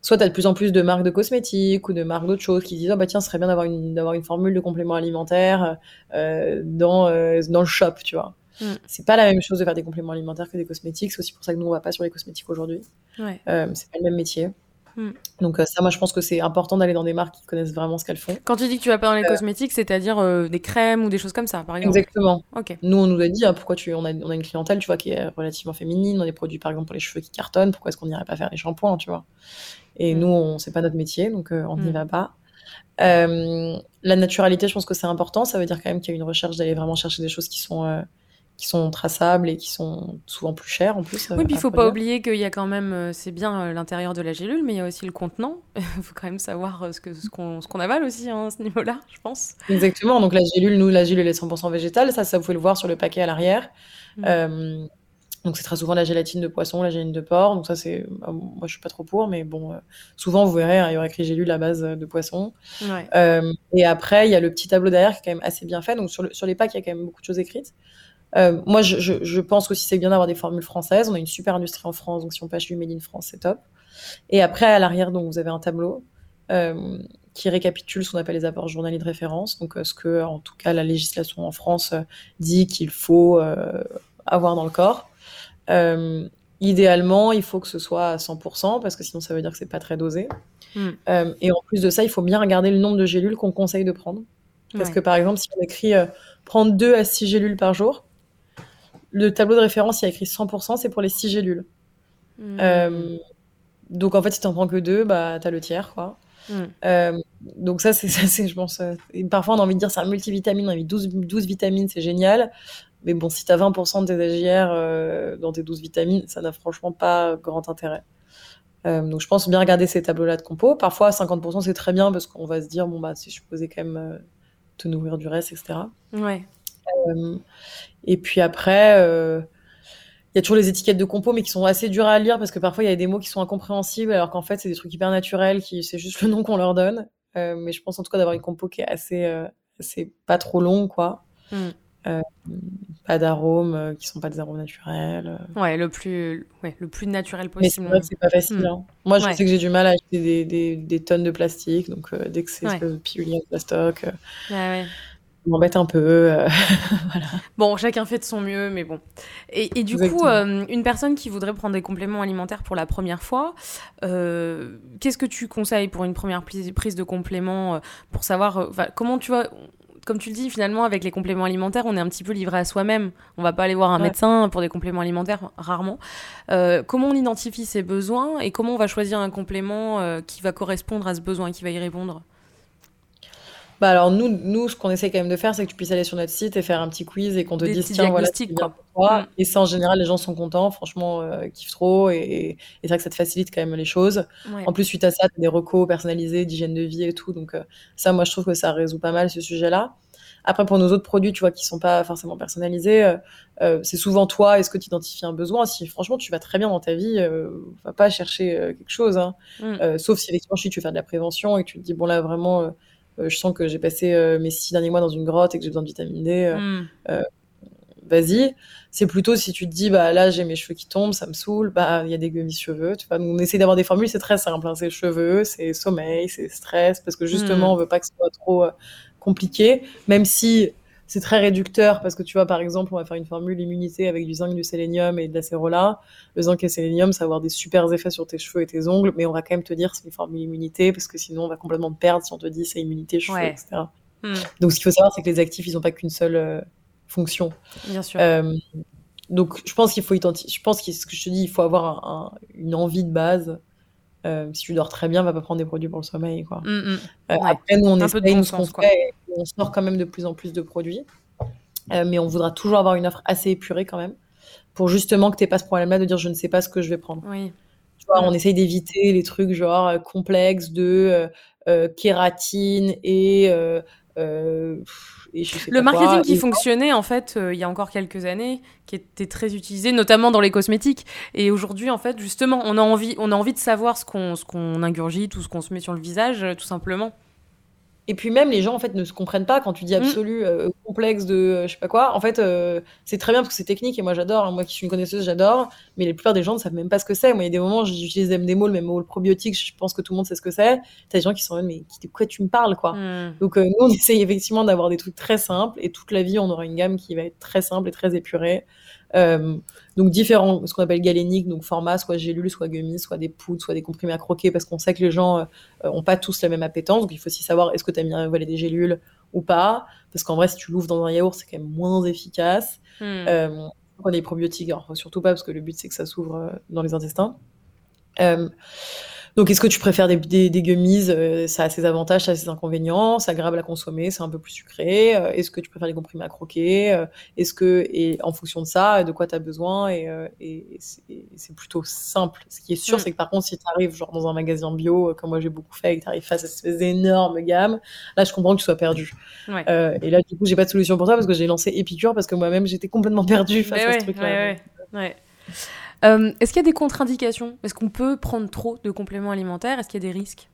Soit tu as de plus en plus de marques de cosmétiques ou de marques d'autres choses qui disent oh bah tiens, ce serait bien d'avoir une, d'avoir une formule de compléments alimentaires euh, dans, euh, dans le shop, tu vois. Mm. C'est pas la même chose de faire des compléments alimentaires que des cosmétiques. C'est aussi pour ça que nous, on va pas sur les cosmétiques aujourd'hui. Ouais. C'est pas le même métier. Hmm. Donc euh, ça, moi, je pense que c'est important d'aller dans des marques qui connaissent vraiment ce qu'elles font. Quand tu dis que tu vas pas dans les euh, cosmétiques, c'est-à-dire euh, des crèmes ou des choses comme ça, par exemple. Exactement. Ok. Nous, on nous a dit, hein, pourquoi tu, on a, on a une clientèle, tu vois, qui est relativement féminine, on a des produits, par exemple, pour les cheveux qui cartonnent. Pourquoi est-ce qu'on n'irait pas faire des shampoings, tu vois? Et hmm. nous, on c'est pas notre métier, donc on n'y hmm. va pas. la naturalité, je pense que c'est important. Ça veut dire quand même qu'il y a une recherche d'aller vraiment chercher des choses qui sont qui sont traçables et qui sont souvent plus chers en plus. Oui, puis il faut pas oublier qu'il y a quand même, c'est bien l'intérieur de la gélule, mais il y a aussi le contenant. Il faut quand même savoir ce qu'on ce qu'on qu'on avale aussi hein, à ce niveau-là, je pense. Exactement. Donc la gélule, nous, la gélule est 100% végétale. Ça, ça vous pouvez le voir sur le paquet à l'arrière. Mmh. Donc c'est très souvent la gélatine de poisson, la gélatine de porc. Donc ça c'est, bah, moi je suis pas trop pour, mais bon, euh, souvent vous verrez, hein, il y aurait écrit gélule à base de poisson. Ouais. Euh, et après il y a le petit tableau derrière qui est quand même assez bien fait. Donc sur, le, sur les packs il y a quand même beaucoup de choses écrites. Euh, moi je, je, je, pense aussi c'est bien d'avoir des formules françaises. On a une super industrie en France, donc si on acheter du Made in France c'est top. Et après à l'arrière donc vous avez un tableau. Euh, qui récapitule ce qu'on appelle les apports journaliers de référence, donc ce que, en tout cas, la législation en France dit qu'il faut avoir dans le corps. Euh, idéalement, il faut que ce soit à 100%, parce que sinon ça veut dire que c'est pas très dosé. Euh, et en plus de ça, il faut bien regarder le nombre de gélules qu'on conseille de prendre. Parce que par exemple, si on écrit euh, prendre 2 à 6 gélules par jour, le tableau de référence, il y a écrit 100%, c'est pour les 6 gélules. Hmm. donc en fait, si t'en prends que 2, bah, t'as le tiers, quoi. Hmm. donc ça, c'est, je pense, parfois on a envie de dire c'est un multivitamine, on a mis 12, 12 vitamines, c'est génial. Mais bon, si tu as 20% de tes AGR euh, dans tes 12 vitamines, ça n'a franchement pas grand intérêt. Euh, donc je pense bien regarder ces tableaux-là de compo. Parfois, 50% c'est très bien parce qu'on va se dire, bon, bah, si je posais quand même euh, te nourrir du reste, etc. Ouais. Et puis après, il y a toujours les étiquettes de compo, mais qui sont assez dures à lire parce que parfois il y a des mots qui sont incompréhensibles alors qu'en fait c'est des trucs hyper naturels, qui c'est juste le nom qu'on leur donne. mais je pense en tout cas d'avoir une compo qui est assez, assez pas trop longue, quoi. Mm. Euh, pas d'arômes euh, qui sont pas des arômes naturels. Euh. Ouais, le plus, ouais, le plus naturel possible. Mais c'est pas facile. Hmm. Hein. Moi, je sais que j'ai du mal à acheter des, des, des tonnes de plastique, donc dès que c'est ouais. pilule de plastoc, ouais, m'embête un peu. voilà. Bon, chacun fait de son mieux, mais bon. Et, et du coup, une personne qui voudrait prendre des compléments alimentaires pour la première fois, qu'est-ce que tu conseilles pour une première prise de compléments pour savoir comment tu vois comme tu le dis, finalement, avec les compléments alimentaires, on est un petit peu livré à soi-même. On va pas aller voir un médecin pour des compléments alimentaires, rarement. Euh, comment on identifie ses besoins et comment on va choisir un complément euh, qui va correspondre à ce besoin qui va y répondre? Bah alors nous, nous, ce qu'on essaie quand même de faire, c'est que tu puisses aller sur notre site et faire un petit quiz et qu'on te dise tiens voilà quoi. Mm. Et ça en général les gens sont contents, franchement euh, kiffent trop et, et c'est vrai que ça te facilite quand même les choses. En plus suite à ça, tu as des recos personnalisés d'hygiène de vie et tout, donc euh, ça moi je trouve que ça résout pas mal ce sujet-là. Après pour nos autres produits, tu vois, qui sont pas forcément personnalisés, euh, euh c'est souvent toi. Est-ce que tu identifies un besoin Si franchement tu vas très bien dans ta vie, euh, va pas chercher euh, quelque chose. Hein. Mm. sauf si effectivement tu veux faire de la prévention et que tu te dis bon là vraiment je sens que j'ai passé euh, mes six derniers mois dans une grotte et que j'ai besoin de vitamine D. Euh, hmm. vas-y. C'est plutôt si tu te dis, bah là, j'ai mes cheveux qui tombent, ça me saoule, bah il y a des gummies cheveux. Tu vois, on essaie d'avoir des formules, c'est très simple. Hein. C'est cheveux, c'est sommeil, c'est stress, parce que justement, hmm. on veut pas que ce soit trop compliqué, même si c'est très réducteur parce que tu vois, par exemple, on va faire une formule immunité avec du zinc, du sélénium et de l'acérola. Le zinc et le sélénium, ça va avoir des super effets sur tes cheveux et tes ongles, mais on va quand même te dire c'est une formule immunité parce que sinon on va complètement te perdre si on te dit c'est immunité cheveux, etc. Hmm. Donc ce qu'il faut savoir, c'est que les actifs, ils n'ont pas qu'une seule euh, fonction. Bien sûr. Euh, donc je pense qu'il faut identifier. Je pense que ce que je te dis, il faut avoir un, une envie de base. Euh, si tu dors très bien, va pas prendre des produits pour le sommeil, quoi. Hmm, hmm. Après, nous, on essaye ce qu'on fait on sort quand même de plus en plus de produits. Euh, mais on voudra toujours avoir une offre assez épurée quand même, pour justement que tu n'aies pas ce problème-là de dire je ne sais pas ce que je vais prendre. Oui. Tu vois, on essaye d'éviter les trucs genre euh, complexes de euh, kératine et. le marketing qui fonctionnait en fait il y a encore quelques années, qui était très utilisé, notamment dans les cosmétiques. Et aujourd'hui, en fait, justement, on a envie, on a envie de savoir ce qu'on, ce qu'on ingurgite ou ce qu'on se met sur le visage, tout simplement. Et puis même les gens en fait ne se comprennent pas quand tu dis mm. absolu, euh, complexe de euh, je sais pas quoi. En fait, euh, c'est très bien parce que c'est technique et moi j'adore. Hein. Moi qui suis une connaisseuse, j'adore. Mais la plupart des gens ne savent même pas ce que c'est. Moi, il y a des moments, j'utilise des mots, le même mot, le probiotique. Je pense que tout le monde sait ce que c'est. T'as des gens qui sont même mais de quoi tu me parles quoi? Mm. Donc nous on essaye effectivement d'avoir des trucs très simples et toute la vie on aura une gamme qui va être très simple et très épurée. Euh, donc différents, ce qu'on appelle galéniques, donc format, soit gélule, soit gummies, soit des poudres, soit des comprimés à croquer, parce qu'on sait que les gens euh, ont pas tous la même appétence. Donc il faut aussi savoir est-ce que tu as mis voilà, des gélules ou pas, parce qu'en vrai si tu l'ouvres dans un yaourt c'est quand même moins efficace. Hmm. Euh, on a des probiotiques, alors surtout pas parce que le but c'est que ça s'ouvre euh, dans les intestins. Euh, Donc, est-ce que tu préfères des, des, des gummies euh, Ça a ses avantages, ça a ses inconvénients. C'est agréable à consommer, c'est un peu plus sucré. Euh, est-ce que tu préfères les comprimés à croquer euh, Est-ce que, et en fonction de ça, de quoi tu as besoin Et, et, c'est plutôt simple. Ce qui est sûr, mm. c'est que par contre, si tu arrives genre dans un magasin bio, comme moi j'ai beaucoup fait, et que tu arrives face à ces énormes gammes, là, je comprends que tu sois perdu. Ouais. et là, du coup, j'ai pas de solution pour toi parce que j'ai lancé Épicure parce que moi-même, j'étais complètement perdue face à ce truc-là. Ouais, euh, est-ce qu'il y a des contre-indications? Est-ce qu'on peut prendre trop de compléments alimentaires? Est-ce qu'il y a des risques?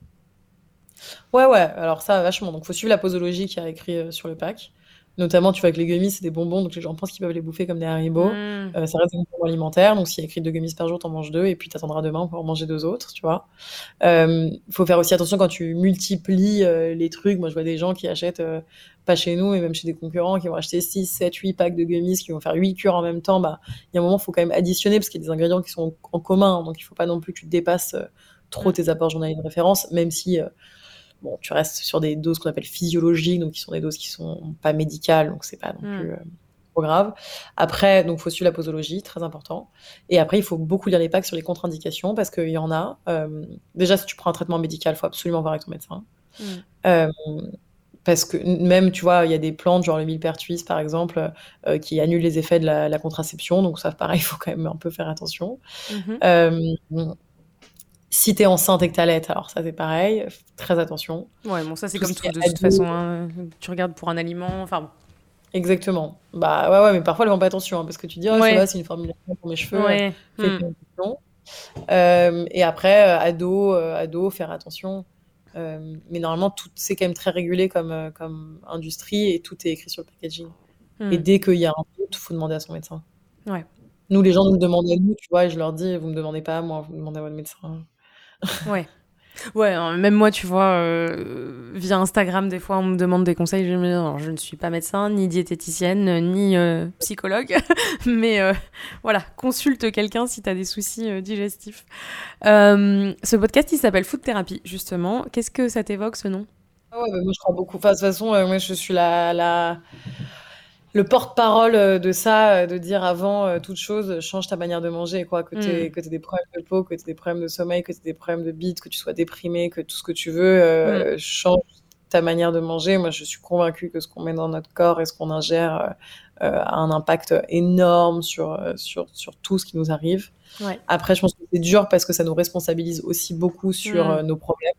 Ouais, ouais, alors ça, vachement. Donc, faut suivre la posologie qui a écrit euh, sur le pack. Notamment, tu vois, que les gummies, c'est des bonbons, donc les gens pensent qu'ils peuvent les bouffer comme des haribots. Mmh. Euh, ça reste des compléments alimentaires, donc s'il y a écrit deux gummies par jour, t'en manges deux, et puis t'attendras demain pour en manger deux autres, tu vois. Il faut faire aussi attention quand tu multiplies les trucs. Moi, je vois des gens qui achètent pas chez nous, et même chez des concurrents, qui vont acheter 6, 7, 8 packs de gummies, qui vont faire 8 cures en même temps, bah, il y a un moment, il faut quand même additionner, parce qu'il y a des ingrédients qui sont en commun, donc il faut pas non plus que tu dépasses euh, trop tes apports journaliers de référence, même si, euh, bon, tu restes sur des doses qu'on appelle physiologiques, donc qui sont des doses qui sont pas médicales, donc c'est pas non mm. plus... Euh, trop grave. Après, donc, faut suivre la posologie, très important. Et après, il faut beaucoup lire les packs sur les contre-indications parce qu'il y en a. déjà, si tu prends un traitement médical, il faut absolument voir avec ton médecin. Mm parce que même, tu vois, il y a des plantes, genre le millepertuis, par exemple, euh, qui annulent les effets de la, contraception. Donc ça, pareil, il faut quand même un peu faire attention. Mm-hmm. Euh, si t'es enceinte et que t'allaites, alors ça, c'est pareil. Très attention. Ouais, bon, ça, c'est comme tout, de toute façon. Hein. tu regardes pour un aliment, enfin Exactement. Bah ouais, ouais, mais parfois, elles font pas attention, hein, parce que tu dis, oh, va, c'est une formulation pour mes cheveux. Ouais. Euh, et après, ado, ado, faire attention. Euh, mais normalement, tout c'est quand même très régulé comme, euh, comme industrie et tout est écrit sur le packaging. Et hmm. dès qu'il y a un doute, il faut demander à son médecin. Ouais. Nous, les gens nous demandent à nous, tu vois, et je leur dis, vous me demandez pas à moi, vous me demandez à votre médecin. Ouais. Ouais, hein, même moi, tu vois, euh, via Instagram, des fois, on me demande des conseils. Je, me je ne suis pas médecin, ni diététicienne, ni euh, psychologue, mais euh, voilà, consulte quelqu'un si tu as des soucis digestifs. ce podcast, il s'appelle Food Therapy, justement. Qu'est-ce que ça t'évoque, ce nom? Ah ouais, bah, Moi, je crois beaucoup. Enfin, de toute façon, moi, je suis la... la le porte-parole euh, de ça, euh, de dire avant euh, toute chose, change ta manière de manger, quoi. Que tu aies, mm. des problèmes de peau, que tu aies des problèmes de sommeil, que tu aies des problèmes de bite, que tu sois déprimé, que tout ce que tu veux, mm. change ta manière de manger. Moi, je suis convaincue que ce qu'on met dans notre corps et ce qu'on ingère a un impact énorme sur, sur, sur tout ce qui nous arrive. Après, je pense que c'est dur parce que ça nous responsabilise aussi beaucoup sur mm. nos problèmes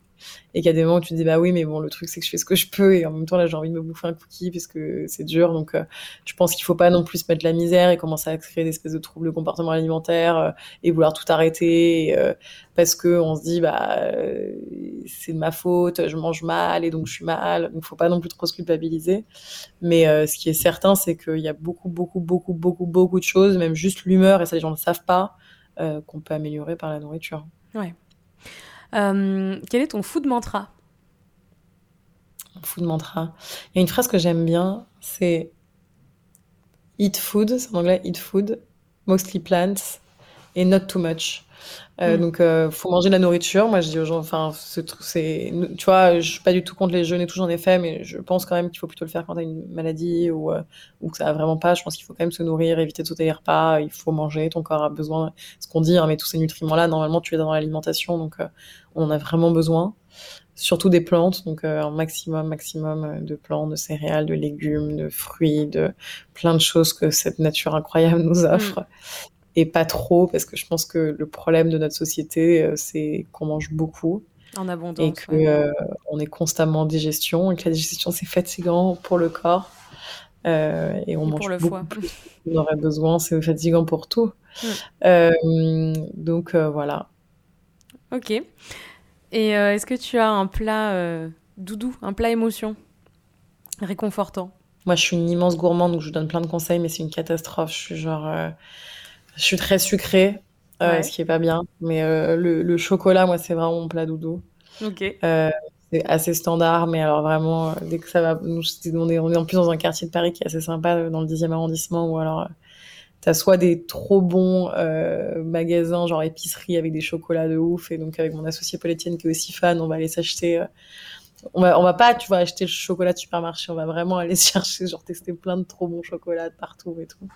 et qu'il y a des moments où tu te dis bah oui mais bon le truc c'est que je fais ce que je peux et en même temps là j'ai envie de me bouffer un cookie parce que c'est dur. Donc euh, je pense qu'il faut pas non plus se mettre la misère et commencer à créer des espèces de troubles de comportement alimentaire euh, et vouloir tout arrêter euh, parce que on se dit bah c'est de ma faute je mange mal et donc je suis mal. Donc faut pas non plus trop se culpabiliser. Mais ce qui est certain c'est qu'il y a beaucoup beaucoup beaucoup beaucoup beaucoup de choses même juste l'humeur et ça les gens ne savent pas qu'on peut améliorer par la nourriture. Ouais quel est ton food mantra Food mantra. Il y a une phrase que j'aime bien, c'est Eat food, c'est en anglais Eat food, mostly plants, et not too much. Euh, mm. Donc, euh, faut manger de la nourriture. Moi, je dis aux gens, enfin, c'est, tu vois, je suis pas du tout contre les jeûnes et tout, j'en ai fait, mais je pense quand même qu'il faut plutôt le faire quand t'as une maladie ou, euh, ou que ça va vraiment pas. Je pense qu'il faut quand même se nourrir, éviter de sauter les repas. Il faut manger. Ton corps a besoin, ce qu'on dit, hein, mais tous ces nutriments-là, normalement, tu es dans l'alimentation, donc on en a vraiment besoin. Surtout des plantes, donc un maximum, maximum de plantes, de céréales, de légumes, de fruits, de plein de choses que cette nature incroyable nous offre. Mm et pas trop, parce que je pense que le problème de notre société, euh, c'est qu'on mange beaucoup. En abondance. Et qu'on euh, est constamment en digestion, et que la digestion, c'est fatigant pour le corps. Euh, et on mange pour le beaucoup foie. plus qu'on aurait besoin, c'est fatigant pour tout. donc voilà. Ok. Et est-ce que tu as un plat doudou, un plat émotion réconfortant? Moi, je suis une immense gourmande, donc je vous donne plein de conseils, mais c'est une catastrophe. Je suis genre je suis très sucrée, euh, ce qui est pas bien. Mais euh, le, chocolat, moi, c'est vraiment mon plat doudou. Ok. Euh, c'est assez standard, mais alors vraiment, dès que ça va, nous, on est, on est en plus dans un quartier de Paris qui est assez sympa, dans le 10e arrondissement, où alors t'as soit des trop bons magasins, genre épicerie avec des chocolats de ouf, et donc avec mon associé Paul Etienne qui est aussi fan, on va aller s'acheter. on va, on va pas, tu vois, acheter le chocolat de supermarché, on va vraiment aller chercher, genre tester plein de trop bons chocolats partout et tout.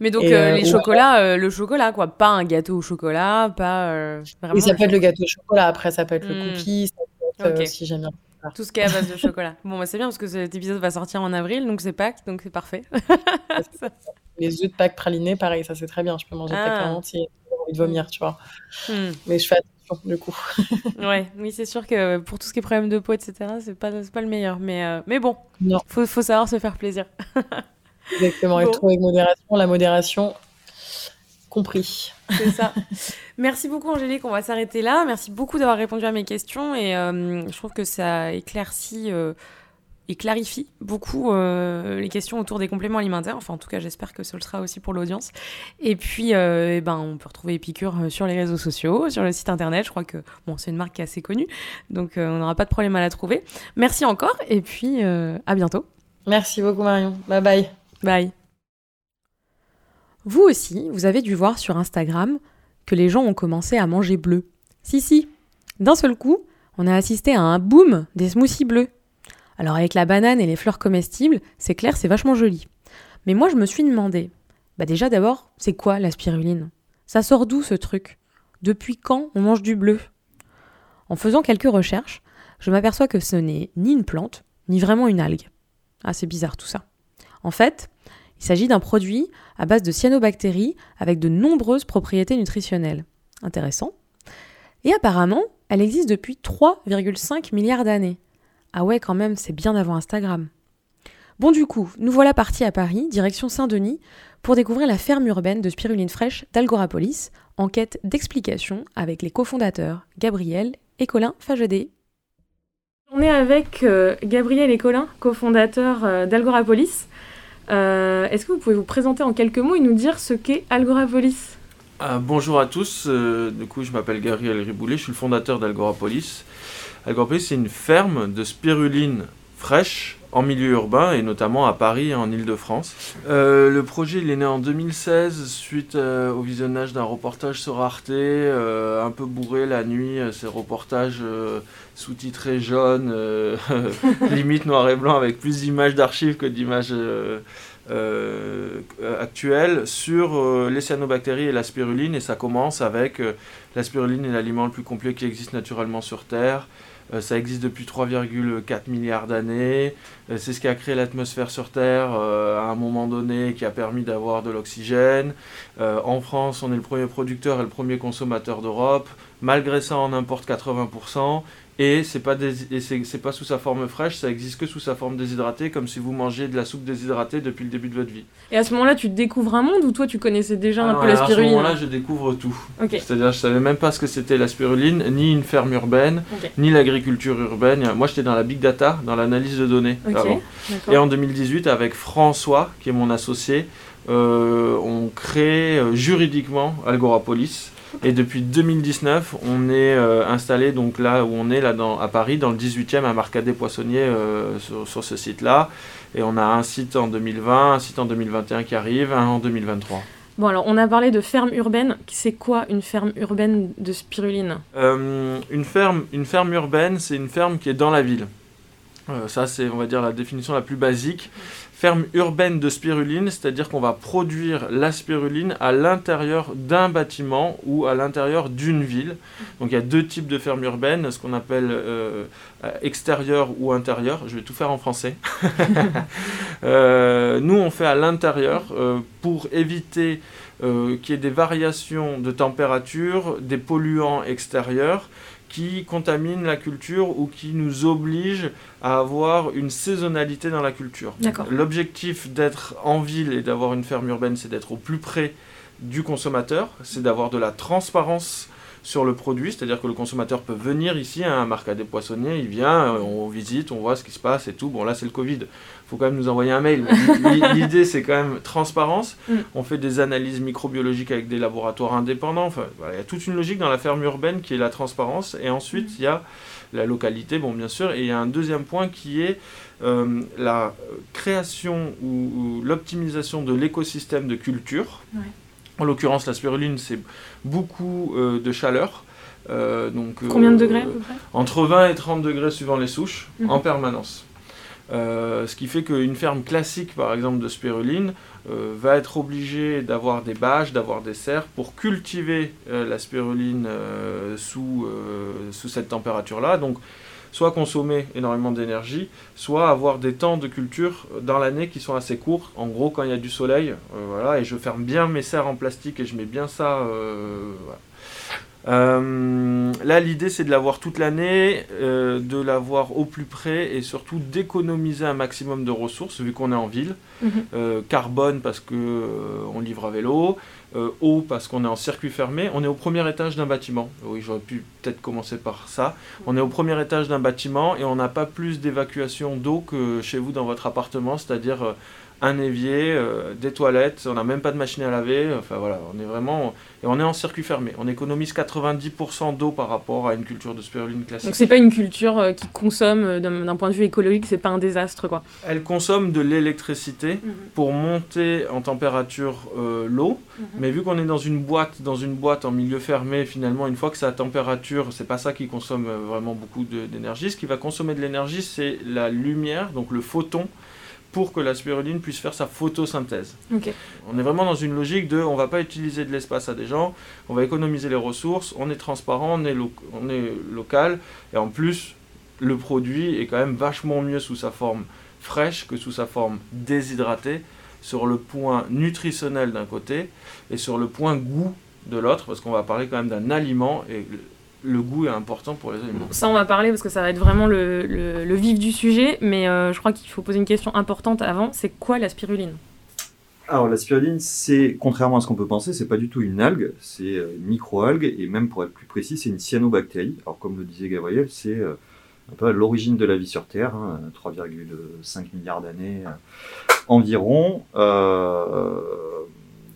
Mais donc Et, euh, les chocolats, euh, le chocolat quoi, pas un gâteau au chocolat, pas euh, vraiment Oui, ça peut être le gâteau au chocolat. Après, ça peut être le cookie. Ça peut être, Ok. euh, si j'aime bien. tout ce qui est à base de chocolat. Bon bah c'est bien parce que cet épisode va sortir en avril, donc c'est Pâques, donc c'est parfait. Les œufs de Pâques pralinés, pareil, ça c'est très bien. Je peux manger Ah. Pâques en entier. J'ai envie de vomir, tu vois. Hmm. Mais je fais attention, du coup. Ouais, oui c'est sûr que pour tout ce qui est problème de peau etc, c'est pas pas le meilleur, mais euh, mais bon, Non. faut faut savoir se faire plaisir. Exactement. Bon. Et tout avec modération. La modération, compris. C'est ça. Merci beaucoup Angélique, on va s'arrêter là. Merci beaucoup d'avoir répondu à mes questions et euh, je trouve que ça éclaircit euh, et clarifie beaucoup euh, les questions autour des compléments alimentaires. Enfin en tout cas j'espère que ce le sera aussi pour l'audience. Et puis euh, eh ben, on peut retrouver Épicure sur les réseaux sociaux, sur le site internet. Je crois que bon, c'est une marque qui est assez connue, donc on n'aura pas de problème à la trouver. Merci encore et puis à bientôt. Merci beaucoup, Marion. Bye bye. Bye. Vous aussi, vous avez dû voir sur Instagram que les gens ont commencé à manger bleu. Si, si. D'un seul coup, on a assisté à un boom des smoothies bleus. Alors avec la banane et les fleurs comestibles, c'est clair, c'est vachement joli. Mais moi, je me suis demandé, bah déjà d'abord, c'est quoi la spiruline? Ça sort d'où ce truc? Depuis quand on mange du bleu? En faisant quelques recherches, je m'aperçois que ce n'est ni une plante, ni vraiment une algue. Ah, c'est bizarre tout ça. En fait, il s'agit d'un produit à base de cyanobactéries avec de nombreuses propriétés nutritionnelles. Intéressant. Et apparemment, elle existe depuis 3,5 milliards d'années. Ah ouais, quand même, c'est bien avant Instagram. Bon, du coup, nous voilà partis à Paris, direction Saint-Denis, pour découvrir la ferme urbaine de spiruline fraîche d'Algorapolis, en quête d'explications avec les cofondateurs Gabriel et Colin Fagedé. On est avec euh, Gabriel et Colin, cofondateurs euh, d'Algorapolis. Euh, Est-ce que vous pouvez vous présenter en quelques mots et nous dire ce qu'est Algorapolis? Ah, bonjour à tous, euh, du coup je m'appelle Gabriel Riboulet, je suis le fondateur d'Algorapolis. Algorapolis c'est une ferme de spiruline fraîche en milieu urbain et notamment à Paris et en Ile-de-France. Euh, le projet il est né en 2016 suite euh, au visionnage d'un reportage sur Arte, euh, un peu bourré la nuit, ces reportages sous-titrés jaunes, limite noir et blanc avec plus d'images d'archives que d'images euh, actuelles sur euh, les cyanobactéries et la spiruline et ça commence avec euh, la spiruline est l'aliment le plus complet qui existe naturellement sur Terre. Euh, ça existe depuis 3,4 milliards d'années. Euh, c'est ce qui a créé l'atmosphère sur Terre euh, à un moment donné qui a permis d'avoir de l'oxygène. En France, on est le premier producteur et le premier consommateur d'Europe. Malgré ça, on importe 80%. Et c'est pas, des- et c'est, c'est pas sous sa forme fraîche, ça existe que sous sa forme déshydratée, comme si vous mangez de la soupe déshydratée depuis le début de votre vie. Et à ce moment-là, tu découvres un monde ou toi tu connaissais déjà un Alors, peu la à ce spiruline moment-là, je découvre tout. Ok. C'est-à-dire, je savais même pas ce que c'était la spiruline, ni une ferme urbaine, ni l'agriculture urbaine. Moi, j'étais dans la big data, dans l'analyse de données. Ok. avant. D'accord. Et en 2018, avec François, qui est mon associé, euh, on crée euh, juridiquement Algorapolis. Et depuis 2019, on est euh, installé donc là où on est, là dans, à Paris, dans le 18e à Marcadet-Poissonnier, euh, sur, sur ce site-là. Et on a un site en 2020, un site en 2021 qui arrive, un en 2023. Bon alors, on a parlé de ferme urbaine. C'est quoi une ferme urbaine de spiruline? Euh, une, ferme, une ferme urbaine, c'est une ferme qui est dans la ville. Euh, ça, c'est, on va dire, la définition la plus basique. Ferme urbaine de spiruline, c'est-à-dire qu'on va produire la spiruline à l'intérieur d'un bâtiment ou à l'intérieur d'une ville. Donc il y a deux types de fermes urbaines, ce qu'on appelle euh, extérieur ou intérieur. Je vais tout faire en français. Euh, nous, on fait à l'intérieur euh, pour éviter euh, qu'il y ait des variations de température, des polluants extérieurs qui contaminent la culture ou qui nous obligent à avoir une saisonnalité dans la culture. L'objectif d'être en ville et d'avoir une ferme urbaine, c'est d'être au plus près du consommateur, c'est d'avoir de la transparence sur le produit, c'est-à-dire que le consommateur peut venir ici à un marque des poissonniers, il vient, euh, on visite, on voit ce qui se passe et tout. Bon là c'est le Covid, il faut quand même nous envoyer un mail. L'idée c'est quand même transparence. Mm. On fait des analyses microbiologiques avec des laboratoires indépendants. Enfin, voilà, il y a toute une logique dans la ferme urbaine qui est la transparence. Et ensuite il y a la localité, bon bien sûr. Et il y a un deuxième point qui est euh, la création ou, ou l'optimisation de l'écosystème de culture. Ouais. En l'occurrence, la spiruline, c'est beaucoup euh, de chaleur. Euh, donc, Combien de euh, degrés à peu près? Entre 20 et 30 degrés suivant les souches, Mhm. en permanence. ce qui fait qu'une ferme classique, par exemple, de spiruline, va être obligée d'avoir des bâches, d'avoir des serres pour cultiver la spiruline sous, sous cette température-là. Donc, soit consommer énormément d'énergie, soit avoir des temps de culture dans l'année qui sont assez courts. En gros, quand il y a du soleil, euh, voilà, et je ferme bien mes serres en plastique et je mets bien ça. Euh, euh, là, l'idée, c'est de l'avoir toute l'année, de l'avoir au plus près et surtout d'économiser un maximum de ressources, vu qu'on est en ville. Mhm. carbone, parce que on livre à vélo euh, haut parce qu'on est en circuit fermé. On est au premier étage d'un bâtiment. Oui, j'aurais pu peut-être commencer par ça. On est au premier étage d'un bâtiment et on n'a pas plus d'évacuation d'eau que chez vous dans votre appartement, c'est-à-dire euh, un évier, euh, des toilettes, on n'a même pas de machine à laver. Enfin voilà, on est vraiment. Et on est en circuit fermé. On économise 90% d'eau par rapport à une culture de spiruline classique. Donc c'est pas une culture euh, qui consomme, euh, d'un point de vue écologique, c'est pas un désastre quoi. Elle consomme de l'électricité mhm. pour monter en température l'eau. Mhm. Mais vu qu'on est dans une boîte, dans une boîte en milieu fermé, finalement, une fois que sa température, c'est pas ça qui consomme vraiment beaucoup d'énergie. Ce qui va consommer de l'énergie, c'est la lumière, donc le photon pour que la spiruline puisse faire sa photosynthèse. On est vraiment dans une logique de on va pas utiliser de l'espace à des gens, on va économiser les ressources, on est transparent, on est, on est local, et en plus, le produit est quand même vachement mieux sous sa forme fraîche que sous sa forme déshydratée, sur le point nutritionnel d'un côté, et sur le point goût de l'autre, parce qu'on va parler quand même d'un aliment, et le goût est important pour les aliments. Ça, on va parler parce que ça va être vraiment le, vif du sujet, mais euh, je crois qu'il faut poser une question importante avant. C'est quoi la spiruline? Alors, la spiruline, c'est, contrairement à ce qu'on peut penser, c'est pas du tout une algue, c'est euh, une micro-algue, et même pour être plus précis, c'est une cyanobactérie. Alors, comme le disait Gabriel, c'est euh, un peu l'origine de la vie sur Terre, 3,5 hein, milliards d'années environ.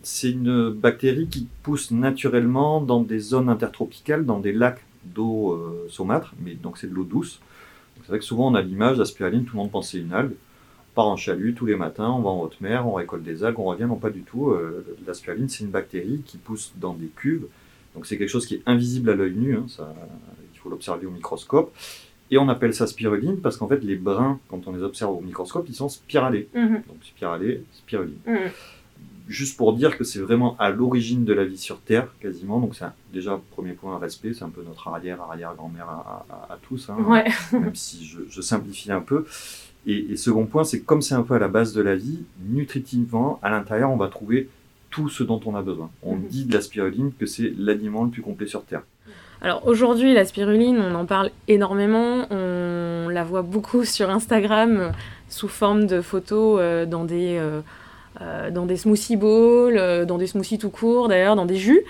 C'est une bactérie qui pousse naturellement dans des zones intertropicales, dans des lacs d'eau euh, saumâtre, mais donc c'est de l'eau douce. C'est vrai que souvent on a l'image d'aspiraline, tout le monde pensait une algue. On part en chalut tous les matins, on va en haute mer, on récolte des algues, on revient, non pas du tout. Euh, l'aspiraline, c'est une bactérie qui pousse dans des cuves. Donc c'est quelque chose qui est invisible à l'œil nu, hein, ça, il faut l'observer au microscope. Et on appelle ça spiruline parce qu'en fait les brins, quand on les observe au microscope, ils sont spiralés. Mhm. Donc spiralés, spiruline. Mhm juste pour dire que c'est vraiment à l'origine de la vie sur Terre, quasiment. Donc, c'est déjà, premier point, respect, c'est un peu notre arrière-arrière-grand-mère à, tous, hein, même si je, simplifie un peu. Et, second point, c'est comme c'est un peu à la base de la vie, nutritivement, à l'intérieur, on va trouver tout ce dont on a besoin. On mhm. dit de la spiruline que c'est l'aliment le plus complet sur Terre. Alors aujourd'hui, la spiruline, on en parle énormément, on la voit beaucoup sur Instagram sous forme de photos euh, dans des... Euh, euh, dans des smoothie bowls, euh, dans des smoothies tout court d'ailleurs, dans des jus.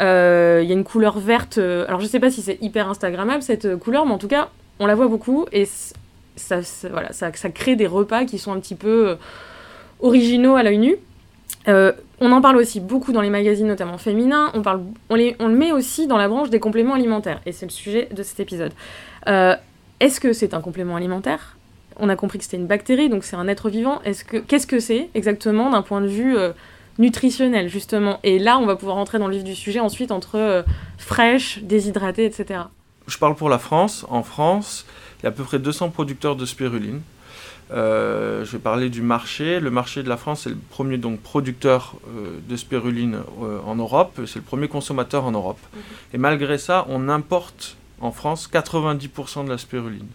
Euh, il y a une couleur verte. alors je sais pas si c'est hyper Instagrammable cette couleur, mais en tout cas, on la voit beaucoup et ça, voilà, ça, crée des repas qui sont un petit peu originaux à l'œil nu. on en parle aussi beaucoup dans les magazines, notamment féminins. On, parle, on le met aussi dans la branche des compléments alimentaires. Et c'est le sujet de cet épisode. Est-ce que c'est un complément alimentaire? On a compris que c'était une bactérie, donc c'est un être vivant. Est-ce que qu'est-ce que c'est exactement d'un point de vue euh, nutritionnel justement? Et là, on va pouvoir rentrer dans le vif du sujet ensuite entre euh, fraîche, déshydratée, etc. Je parle pour la France. En France, il y a à peu près 200 producteurs de spiruline. Euh, je vais parler du marché. Le marché de la France est le premier donc producteur de spiruline en Europe. C'est le premier consommateur en Europe. Mhm. Et malgré ça, on importe en France 90% de la spiruline.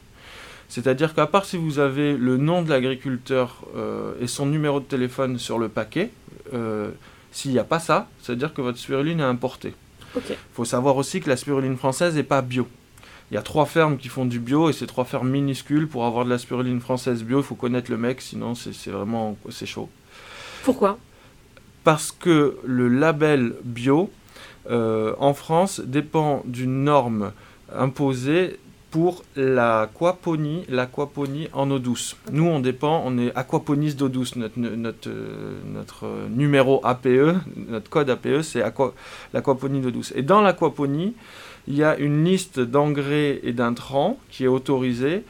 C'est-à-dire qu'à part si vous avez le nom de l'agriculteur euh, et son numéro de téléphone sur le paquet, euh, s'il n'y a pas ça, c'est-à-dire que votre spiruline est importée. Il faut savoir aussi que la spiruline française n'est pas bio. Il y a trois fermes qui font du bio et c'est trois fermes minuscules. Pour avoir de la spiruline française bio, il faut connaître le mec, sinon c'est vraiment c'est chaud. Pourquoi? Parce que le label bio euh, en France dépend d'une norme imposée pour l'aquaponie, l'aquaponie en eau douce. Nous, on dépend, on est aquaponiste d'eau douce. Notre, notre, notre, numéro APE, notre code APE, c'est l'aquaponie d'eau douce. Et dans l'aquaponie, il y a une liste d'engrais et d'intrants qui est autorisée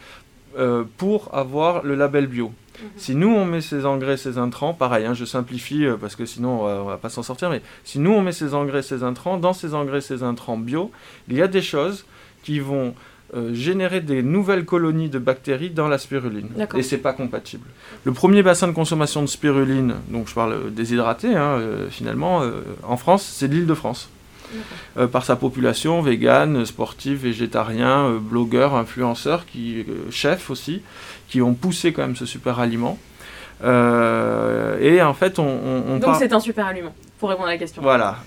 euh, pour avoir le label bio. Mhm. Si nous on met ces engrais, ces intrants, pareil, hein, je simplifie euh, parce que sinon on va, va pas s'en sortir, mais si nous on met ces engrais, ces intrants, dans ces engrais, ces intrants bio, il y a des choses qui vont euh, générer des nouvelles colonies de bactéries dans la spiruline. Et c'est pas compatible. Le premier bassin de consommation de spiruline, donc je parle euh, déshydraté hein, euh, finalement, euh, en France, c'est l'île de France. Par sa population végane, sportive, végétarien, blogueurs, influenceurs, qui, chefs aussi, qui ont poussé quand même ce super aliment. Et en fait, on, on, on Donc c'est un super aliment, pour répondre à la question. voilà,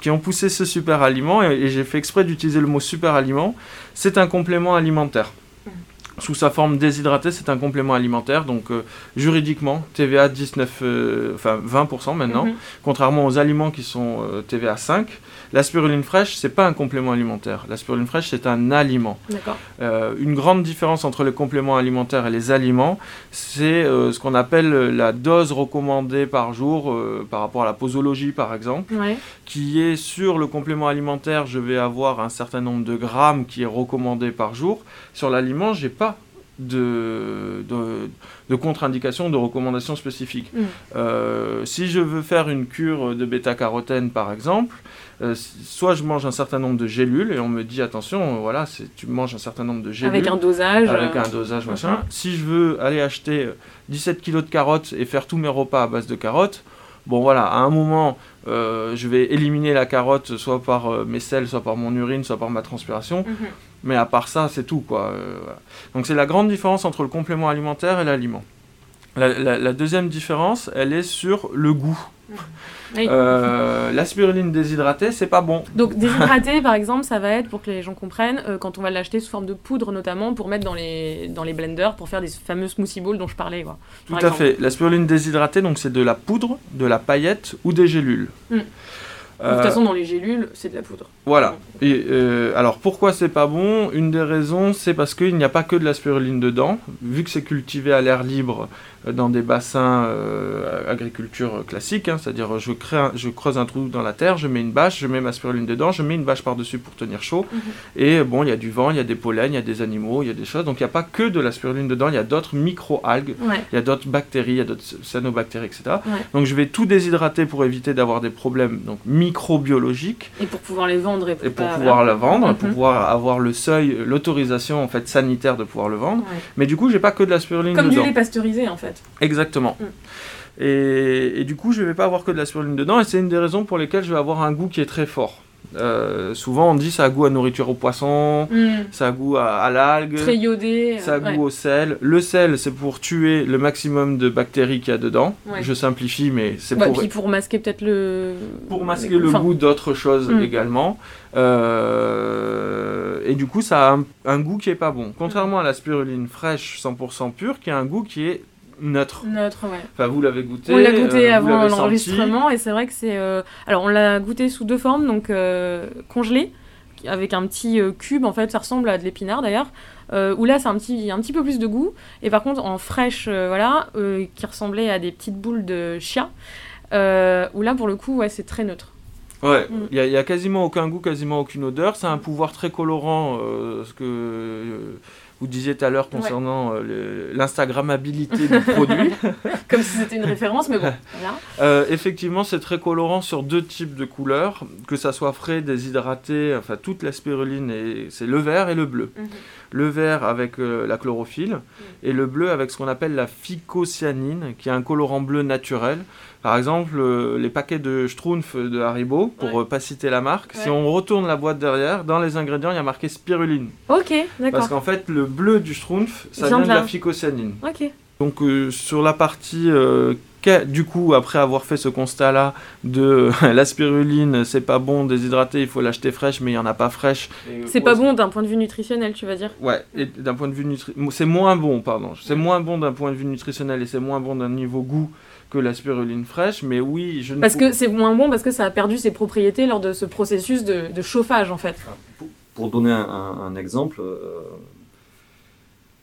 qui ont poussé ce super aliment, et, et j'ai fait exprès d'utiliser le mot super aliment. C'est un complément alimentaire. Mhm. Sous sa forme déshydratée, c'est un complément alimentaire, donc euh, juridiquement, TVA 19, euh, enfin 20% maintenant, Mhm. contrairement aux aliments qui sont euh, TVA 5. La spiruline fraîche, c'est pas un complément alimentaire. La spiruline fraîche, c'est un aliment. Euh, une grande différence entre les compléments alimentaires et les aliments, c'est euh, ce qu'on appelle la dose recommandée par jour euh, par rapport à la posologie par exemple, Ouais. qui est sur le complément alimentaire, je vais avoir un certain nombre de grammes qui est recommandé par jour. Sur l'aliment, j'ai pas de, de, de contre-indication, de recommandation spécifique. Mm. Euh, si je veux faire une cure de bêta-carotène par exemple, euh, soit je mange un certain nombre de gélules et on me dit attention, euh, voilà, tu manges un certain nombre de gélules. Avec un dosage. Avec euh, un dosage machin. Si je veux aller acheter euh, 17 kilos de carottes et faire tous mes repas à base de carottes, bon voilà, à un moment, euh, je vais éliminer la carotte soit par euh, mes selles, soit par mon urine, soit par ma transpiration. mhm. Mais à part ça, c'est tout quoi. Euh, voilà. Donc c'est la grande différence entre le complément alimentaire et l'aliment. La, la- la deuxième différence, elle est sur le goût. Oui. Euh, la spiruline déshydratée, c'est pas bon. Donc déshydraté par exemple, ça va être pour que les gens comprennent euh, quand on va l'acheter sous forme de poudre notamment pour mettre dans les dans les blenders pour faire des fameux smoothie bowls dont je parlais quoi. Tout à exemple. fait. La spiruline déshydratée, donc c'est de la poudre, de la paillette ou des gélules. Mm. De Euh, toute façon dans les gélules, c'est de la poudre. Voilà. Et euh, alors pourquoi c'est pas bon? Une des raisons, c'est parce qu'il n'y a pas que de la spiruline dedans. Vu que c'est cultivé à l'air libre euh, dans des bassins euh, agriculture classique, hein, c'est-à-dire je, je creuse un trou dans la terre, je mets une bâche, je mets ma spiruline dedans, je mets une bâche par-dessus pour tenir chaud. Mhm. Et bon, il y a du vent, il y a des pollens, il y a des animaux, il y a des choses. Donc il n'y a pas que de la spiruline dedans, il y a d'autres micro-algues Ouais. il y a d'autres bactéries, il y a d'autres cyanobactéries, etc. Ouais. Donc je vais tout déshydrater pour éviter d'avoir des problèmes donc, microbiologiques Et pour pouvoir les vendre et pour, et pour pas- pouvoir la vendre, Mhm. pour pouvoir avoir le seuil, l'autorisation en fait sanitaire de pouvoir le vendre. Ouais. Mais du coup, j'ai pas que de la spiruline Comme du dedans. lait pasteurisé en fait. Exactement. Mm. Et, et du coup, je vais pas avoir que de la spiruline dedans, et c'est une des raisons pour lesquelles je vais avoir un goût qui est très fort. Euh, souvent, on dit ça a goût à nourriture au poisson, Mm. ça a goût à, à l'algue. Très iodé. euh, Ça a ouais. goût au sel. Le sel, c'est pour tuer le maximum de bactéries qu'il y a dedans. Ouais. Je simplifie, mais c'est Ouais, pour, puis pour masquer peut-être le. pour masquer le Enfin, goût d'autres choses Mm. également. Euh, et du coup, ça a un, un goût qui est pas bon. Contrairement à la spiruline fraîche 100% pure, qui a un goût qui est neutre. Neutre, ouais. Enfin, vous l'avez goûté. On l'a goûté euh, vous avant l'enregistrement et c'est vrai que c'est. euh, Alors on l'a goûté sous deux formes, donc euh, congelé avec un petit cube en fait, ça ressemble à de l'épinard d'ailleurs. Où là c'est un petit, un petit peu plus de goût et par contre en fraîche voilà qui ressemblait à des petites boules de chia où là pour le coup ouais c'est très neutre Ouais, Mm. il y, a- il y a quasiment aucun goût, quasiment aucune odeur. Ça a un pouvoir très colorant, ce que vous disiez tout à l'heure concernant euh, le- l'instagrammabilité du produit. comme si c'était une référence mais bon Euh, effectivement, c'est très colorant sur deux types de couleurs, que ça soit frais, déshydraté, enfin toute la spiruline, et c'est le vert et le bleu. Mhm. Le vert avec euh, la chlorophylle et le bleu avec ce qu'on appelle la phycocyanine, qui est un colorant bleu naturel. Par exemple, euh, les paquets de Schtroumpf de Haribo, pour Ouais. euh, pas citer la marque, si on retourne la boîte derrière, dans les ingrédients, il y a marqué spiruline. ok d'accord Parce qu'en fait, le bleu du Schtroumpf, ça Vient de la phycocyanine. ok Donc euh, sur la partie, euh, du coup, après avoir fait ce constat-là de la spiruline, c'est pas bon, déshydraté, il faut l'acheter fraîche, mais il y en a pas fraîche. c'est pas bon d'un point de vue nutritionnel tu vas dire Ouais, et d'un point de vue c'est moins bon, pardon. C'est moins bon d'un point de vue nutritionnel et c'est moins bon d'un niveau goût que la spiruline fraîche, mais oui, je ne parce que c'est moins bon parce que ça a perdu ses propriétés lors de ce processus de, de chauffage en fait Pour, pour donner un, un- un exemple, euh,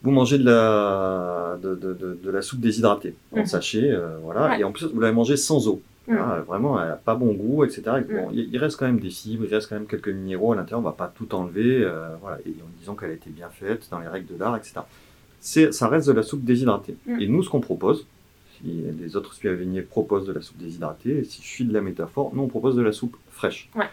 vous mangez de la, de, de- de- de la soupe déshydratée en Mhm. sachet, euh, voilà, Ouais. et en plus vous l'avez mangée sans eau. Mhm. Voilà, vraiment, elle n'a pas bon goût, etc. Et bon, il, il reste quand même des fibres, il reste quand même quelques minéraux à l'intérieur, on va pas tout enlever, euh, voilà, et en disant qu'elle a été bien faite dans les règles de l'art, etc. Ça reste de la soupe déshydratée. Et nous, ce qu'on propose, les autres spiruliniers proposent de la soupe déshydratée, et si je suis de la métaphore, nous on propose de la soupe fraîche. Ouais.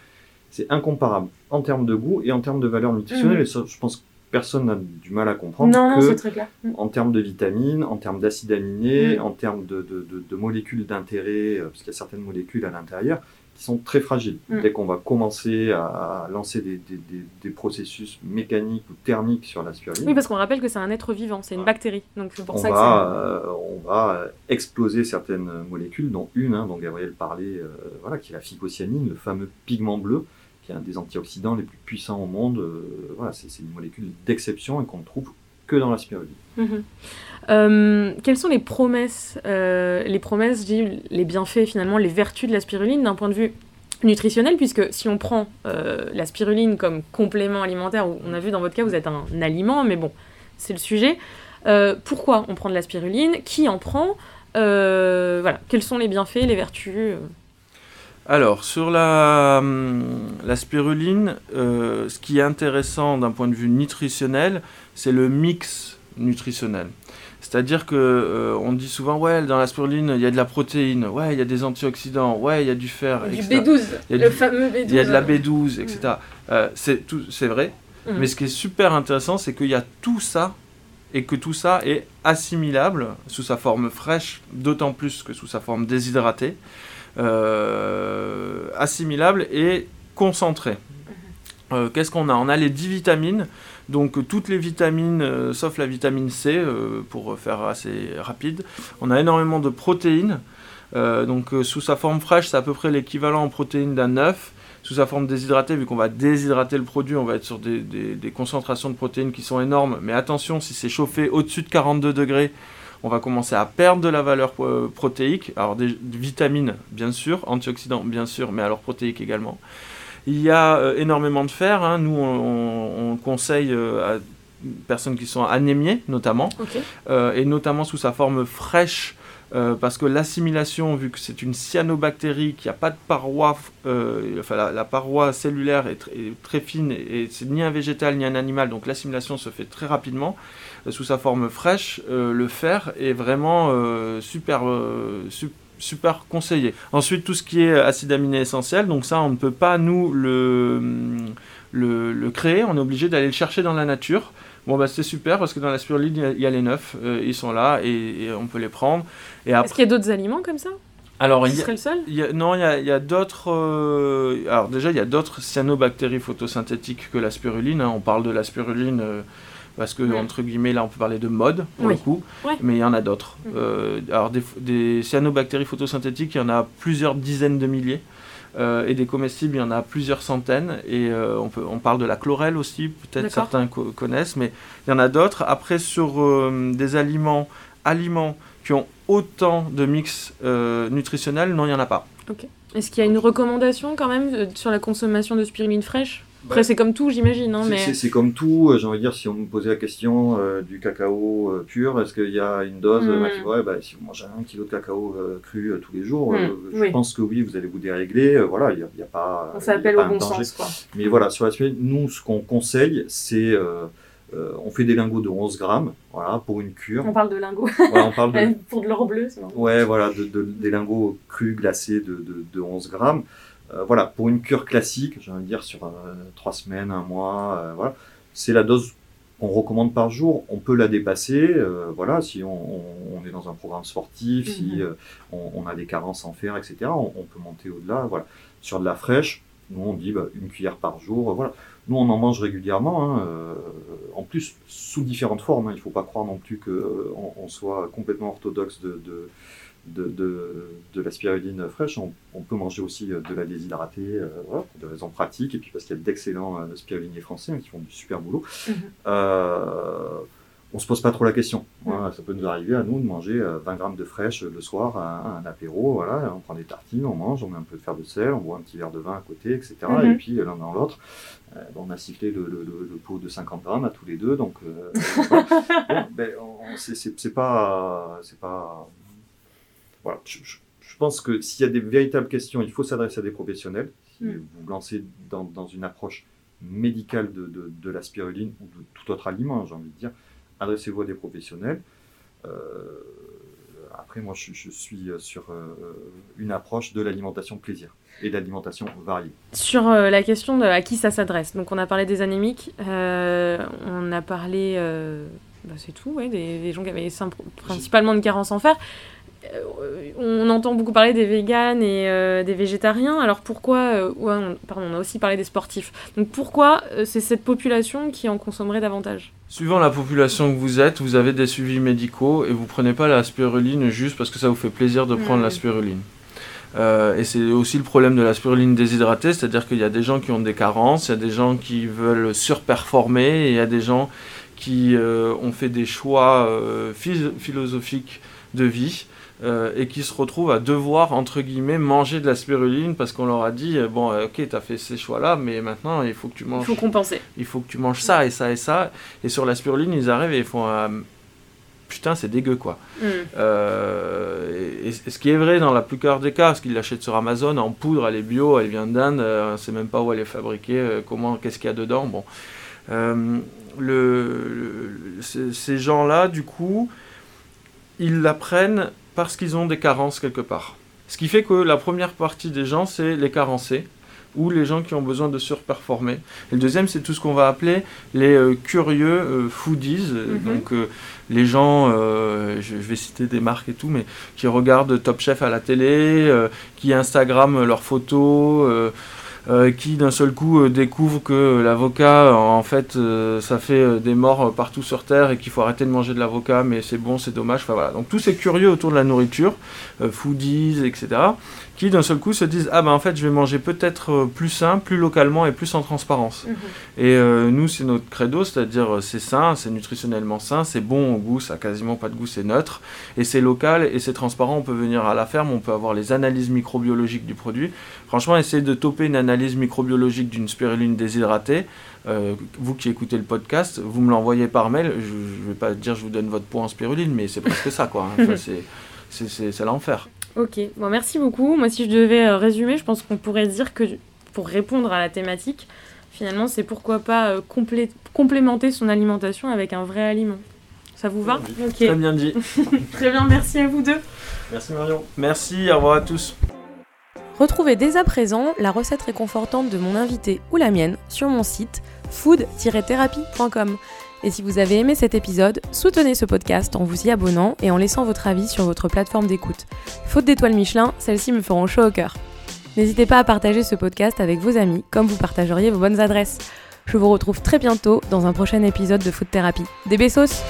C'est incomparable en termes de goût et en termes de valeur nutritionnelle. Mhm. Et ça, je pense personne n'a du mal à comprendre Non, que très clair. Mm. en termes de vitamines, en termes d'acides aminés, Mm. en termes de, de- de- de molécules d'intérêt, euh, parce qu'il y a certaines molécules à l'intérieur qui sont très fragiles. Mm. Dès qu'on va commencer à, à lancer des, des- des- des processus mécaniques ou thermiques sur la spiruline, Oui, parce qu'on rappelle que c'est un être vivant, c'est une bactérie. Donc c'est pour on ça que va, euh, on va exploser certaines molécules, dont une, hein, dont Gabriel parlait, euh, voilà, qui est la phycocyanine, le fameux pigment bleu, qui est un des antioxydants les plus puissants au monde. euh, voilà, c'est une molécule d'exception et qu'on ne trouve que dans la spiruline. Mhm. Euh, quelles sont les promesses, euh, les promesses, les bienfaits finalement, les vertus de la spiruline d'un point de vue nutritionnel, puisque si on prend la spiruline comme complément alimentaire, on a vu dans votre cas vous êtes un, aliment, mais bon, c'est le sujet. Pourquoi on prend de la spiruline? Qui en prend? Voilà, quels sont les bienfaits, les vertus Alors, sur la, hum, la spiruline, euh, ce qui est intéressant d'un point de vue nutritionnel, c'est le mix nutritionnel. C'est-à-dire que euh, on dit souvent, ouais, dans la spiruline, il y a de la protéine, ouais, il y a des antioxydants, ouais, il y a du fer, Du etc. B12, Il y a le du- fameux B12. Il y a de la B12, etc. Euh, c'est tout- c'est vrai. Mhm. Mais ce qui est super intéressant, c'est qu'il y a tout ça et que tout ça est assimilable sous sa forme fraîche, d'autant plus que sous sa forme déshydratée, euh, assimilable et concentré. Euh, Qu'est-ce qu'on a? On a les 10 vitamines, donc toutes les vitamines, euh, sauf la vitamine C, pour faire assez rapide. On a énormément de protéines, donc sous sa forme fraîche, c'est à peu près l'équivalent en protéines d'un œuf. Sous sa forme déshydratée, vu qu'on va déshydrater le produit, on va être sur des, des- des concentrations de protéines qui sont énormes. Mais attention, si c'est chauffé au-dessus de 42 degrés, on va commencer à perdre de la valeur euh, protéique. Alors des, vitamines, bien sûr, antioxydants, bien sûr, mais alors protéiques également. Il y a euh, énormément de fer. hein. Nous, on, on- on conseille euh, à personnes qui sont anémiées, notamment et notamment sous sa forme fraîche, euh, parce que l'assimilation, vu que c'est une cyanobactérie qui n'a pas de paroi, euh, enfin la, paroi cellulaire est, tr- est très fine et, c'est ni un végétal ni un animal, donc l'assimilation se fait très rapidement. Euh, sous sa forme fraîche, le fer est vraiment super, su- super conseillé. Ensuite, tout ce qui est acide aminé essentiel, donc ça, on ne peut pas nous le, le créer, on est obligé d'aller le chercher dans la nature. Bon bah c'est super parce que dans la spiruline il y a- il y, a les neufs, euh, ils sont là et, et on peut les prendre. Et Est-ce qu'il y a d'autres aliments comme ça? Alors Ce il y a- serait le seul? y a- non il y a, d'autres, euh, alors déjà il y a d'autres cyanobactéries photosynthétiques que la spiruline. hein. On parle de la spiruline euh, parce que Ouais. entre guillemets là on peut parler de mode pour Oui. le coup, Ouais. mais il y en a d'autres. Euh, alors des, des cyanobactéries photosynthétiques il y en a plusieurs dizaines de milliers. Euh, et des comestibles, il y en a plusieurs centaines. Et euh, on, peut, on parle de la chlorelle aussi, peut-être certains co- connaissent, mais il y en a d'autres. Après, sur euh, des aliments, aliments qui ont autant de mix nutritionnel, non, il n'y en a pas. Est-ce qu'il y a une recommandation quand même sur la consommation de spiruline fraîche? Après, Bah, c'est comme tout, j'imagine. Hein, C'est- mais... C'est c'est comme tout, euh, j'ai envie de dire, si on me posait la question euh, du cacao euh, pur, est-ce qu'il y a une dose Mm. euh, maximum Ouais, bah, Si vous mangez un kilo de cacao euh, cru tous les jours, Mm, euh, je oui. pense que oui, vous allez vous dérégler. voilà, il n'y a, pas. On pas au bon danger. sens, quoi. Mais voilà, sur la suite, nous, ce qu'on conseille, c'est. on fait des lingots de 11 grammes, voilà, pour une cure. On parle de lingots. Voilà, on parle de, Pour de l'or bleu, c'est. Ouais, voilà, de, de- des lingots crus glacés de, de, de 11 grammes. Euh, voilà, pour une cure classique, j'ai envie de dire sur 3 semaines, un mois, euh, voilà, c'est la dose qu'on recommande par jour. On peut la dépasser, euh, voilà, si on, on- on est dans un programme sportif, si Mhm. euh, on, on a des carences en fer, etc. On, peut monter au-delà, voilà. Sur de la fraîche, nous on dit bah, une cuillère par jour, euh, voilà. Nous on en mange régulièrement, hein, euh, en plus sous différentes formes. hein. Il ne faut pas croire non plus qu'on on soit complètement orthodoxe de, de de, de, de la spiruline fraîche. On, on peut manger aussi euh, de la déshydratée, euh, voilà, pour des raisons pratiques, et puis parce qu'il y a d'excellents euh, spiruliniers français hein, qui font du super boulot. Mhm. Euh, on se pose pas trop la question. Voilà, ça peut nous arriver à nous de manger euh, 20 grammes de fraîche le soir à, à un apéro. Voilà, on prend des tartines, on mange, on met un peu de fer de sel, on boit un petit verre de vin à côté, etc. Et puis euh, l'un dans l'autre, euh, on a sifflé le, le- le- le pot de 50 grammes à tous les deux. Donc, euh, voilà. Bon, ben, c'est pas, c'est pas. Voilà. Je, pense que s'il y a des véritables questions, il faut s'adresser à des professionnels. Si Mm. vous vous lancez dans, dans une approche médicale de, de, de la spiruline ou de tout autre aliment, j'ai envie de dire, adressez-vous à des professionnels. Euh, après, moi, je, je suis sur une approche de l'alimentation plaisir et d'alimentation variée. Sur la question de à qui ça s'adresse, donc on a parlé des anémiques, on a parlé, bah, c'est tout, ouais, des, des, gens qui avaient principalement une carence en fer. Euh, on entend beaucoup parler des véganes et euh, des végétariens. Alors pourquoi euh, on, Pardon, on a aussi parlé des sportifs. Donc pourquoi c'est cette population qui en consommerait davantage? Suivant la population que vous êtes, vous avez des suivis médicaux et vous prenez pas la spiruline juste parce que ça vous fait plaisir de prendre la spiruline. et c'est aussi le problème de la spiruline déshydratée, c'est-à-dire qu'il y a des gens qui ont des carences, il y a des gens qui veulent surperformer, et il y a des gens qui ont fait des choix philosophiques de vie euh, et qui se retrouvent à devoir, entre guillemets, manger de la spiruline parce qu'on leur a dit euh, Bon, euh, ok, tu as fait ces choix-là, mais maintenant il faut que tu manges. Il faut compenser. Il faut que tu manges ça et ça et ça. Et sur la spiruline, ils arrivent et ils font Putain, c'est dégueu quoi. Mm. et, ce qui est vrai dans la plupart des cas, parce qu'ils l'achètent sur Amazon en poudre, elle est bio, elle vient d'Inde, on ne sait même pas où elle est fabriquée, comment, qu'est-ce qu'il y a dedans. Bon. le, ces gens-là, du coup, ils la prennent parce qu'ils ont des carences quelque part. Ce qui fait que la première partie des gens, c'est les carencés ou les gens qui ont besoin de surperformer. Et le deuxième, c'est tout ce qu'on va appeler les euh, curieux euh, foodies, mhm. donc euh, les gens, je vais citer des marques et tout, mais qui regardent Top Chef à la télé, qui Instagram leurs photos euh, qui d'un seul coup euh, découvre que l'avocat, en fait, euh, ça fait des morts partout sur Terre et qu'il faut arrêter de manger de l'avocat, mais c'est bon, c'est dommage. Enfin voilà. Donc tous ces curieux autour de la nourriture, foodies, etc., qui d'un seul coup se disent ah ben en fait je vais manger peut-être euh, plus sain, plus localement et plus en transparence. Mhm. Et euh, nous c'est notre credo, c'est-à-dire euh, c'est sain, c'est nutritionnellement sain, c'est bon au goût, ça a quasiment pas de goût, c'est neutre et c'est local et c'est transparent. On peut venir à la ferme, on peut avoir les analyses microbiologiques du produit. Franchement, essayer de toper une analyse microbiologique d'une spiruline déshydratée. vous qui écoutez le podcast, vous me l'envoyez par mail. Je, ne vais pas dire je vous donne votre poids en spiruline, mais c'est presque ça quoi. Hein. c'est l'enfer. Ok, bon, merci beaucoup. Moi, si je devais euh, résumer, je pense qu'on pourrait dire que pour répondre à la thématique, finalement, c'est pourquoi pas euh, complémenter son alimentation avec un vrai aliment. Ça vous va? Très bien dit. Très bien, merci à vous deux. Merci Marion. Merci, au revoir à tous. Retrouvez dès à présent la recette réconfortante de mon invité ou la mienne sur mon site food-thérapie.com. Et si vous avez aimé cet épisode, soutenez ce podcast en vous y abonnant et en laissant votre avis sur votre plateforme d'écoute. Faute d'étoiles Michelin, celles-ci me feront chaud au cœur. N'hésitez pas à partager ce podcast avec vos amis, comme vous partageriez vos bonnes adresses. Je vous retrouve très bientôt dans un prochain épisode de Food Thérapie. Des bessos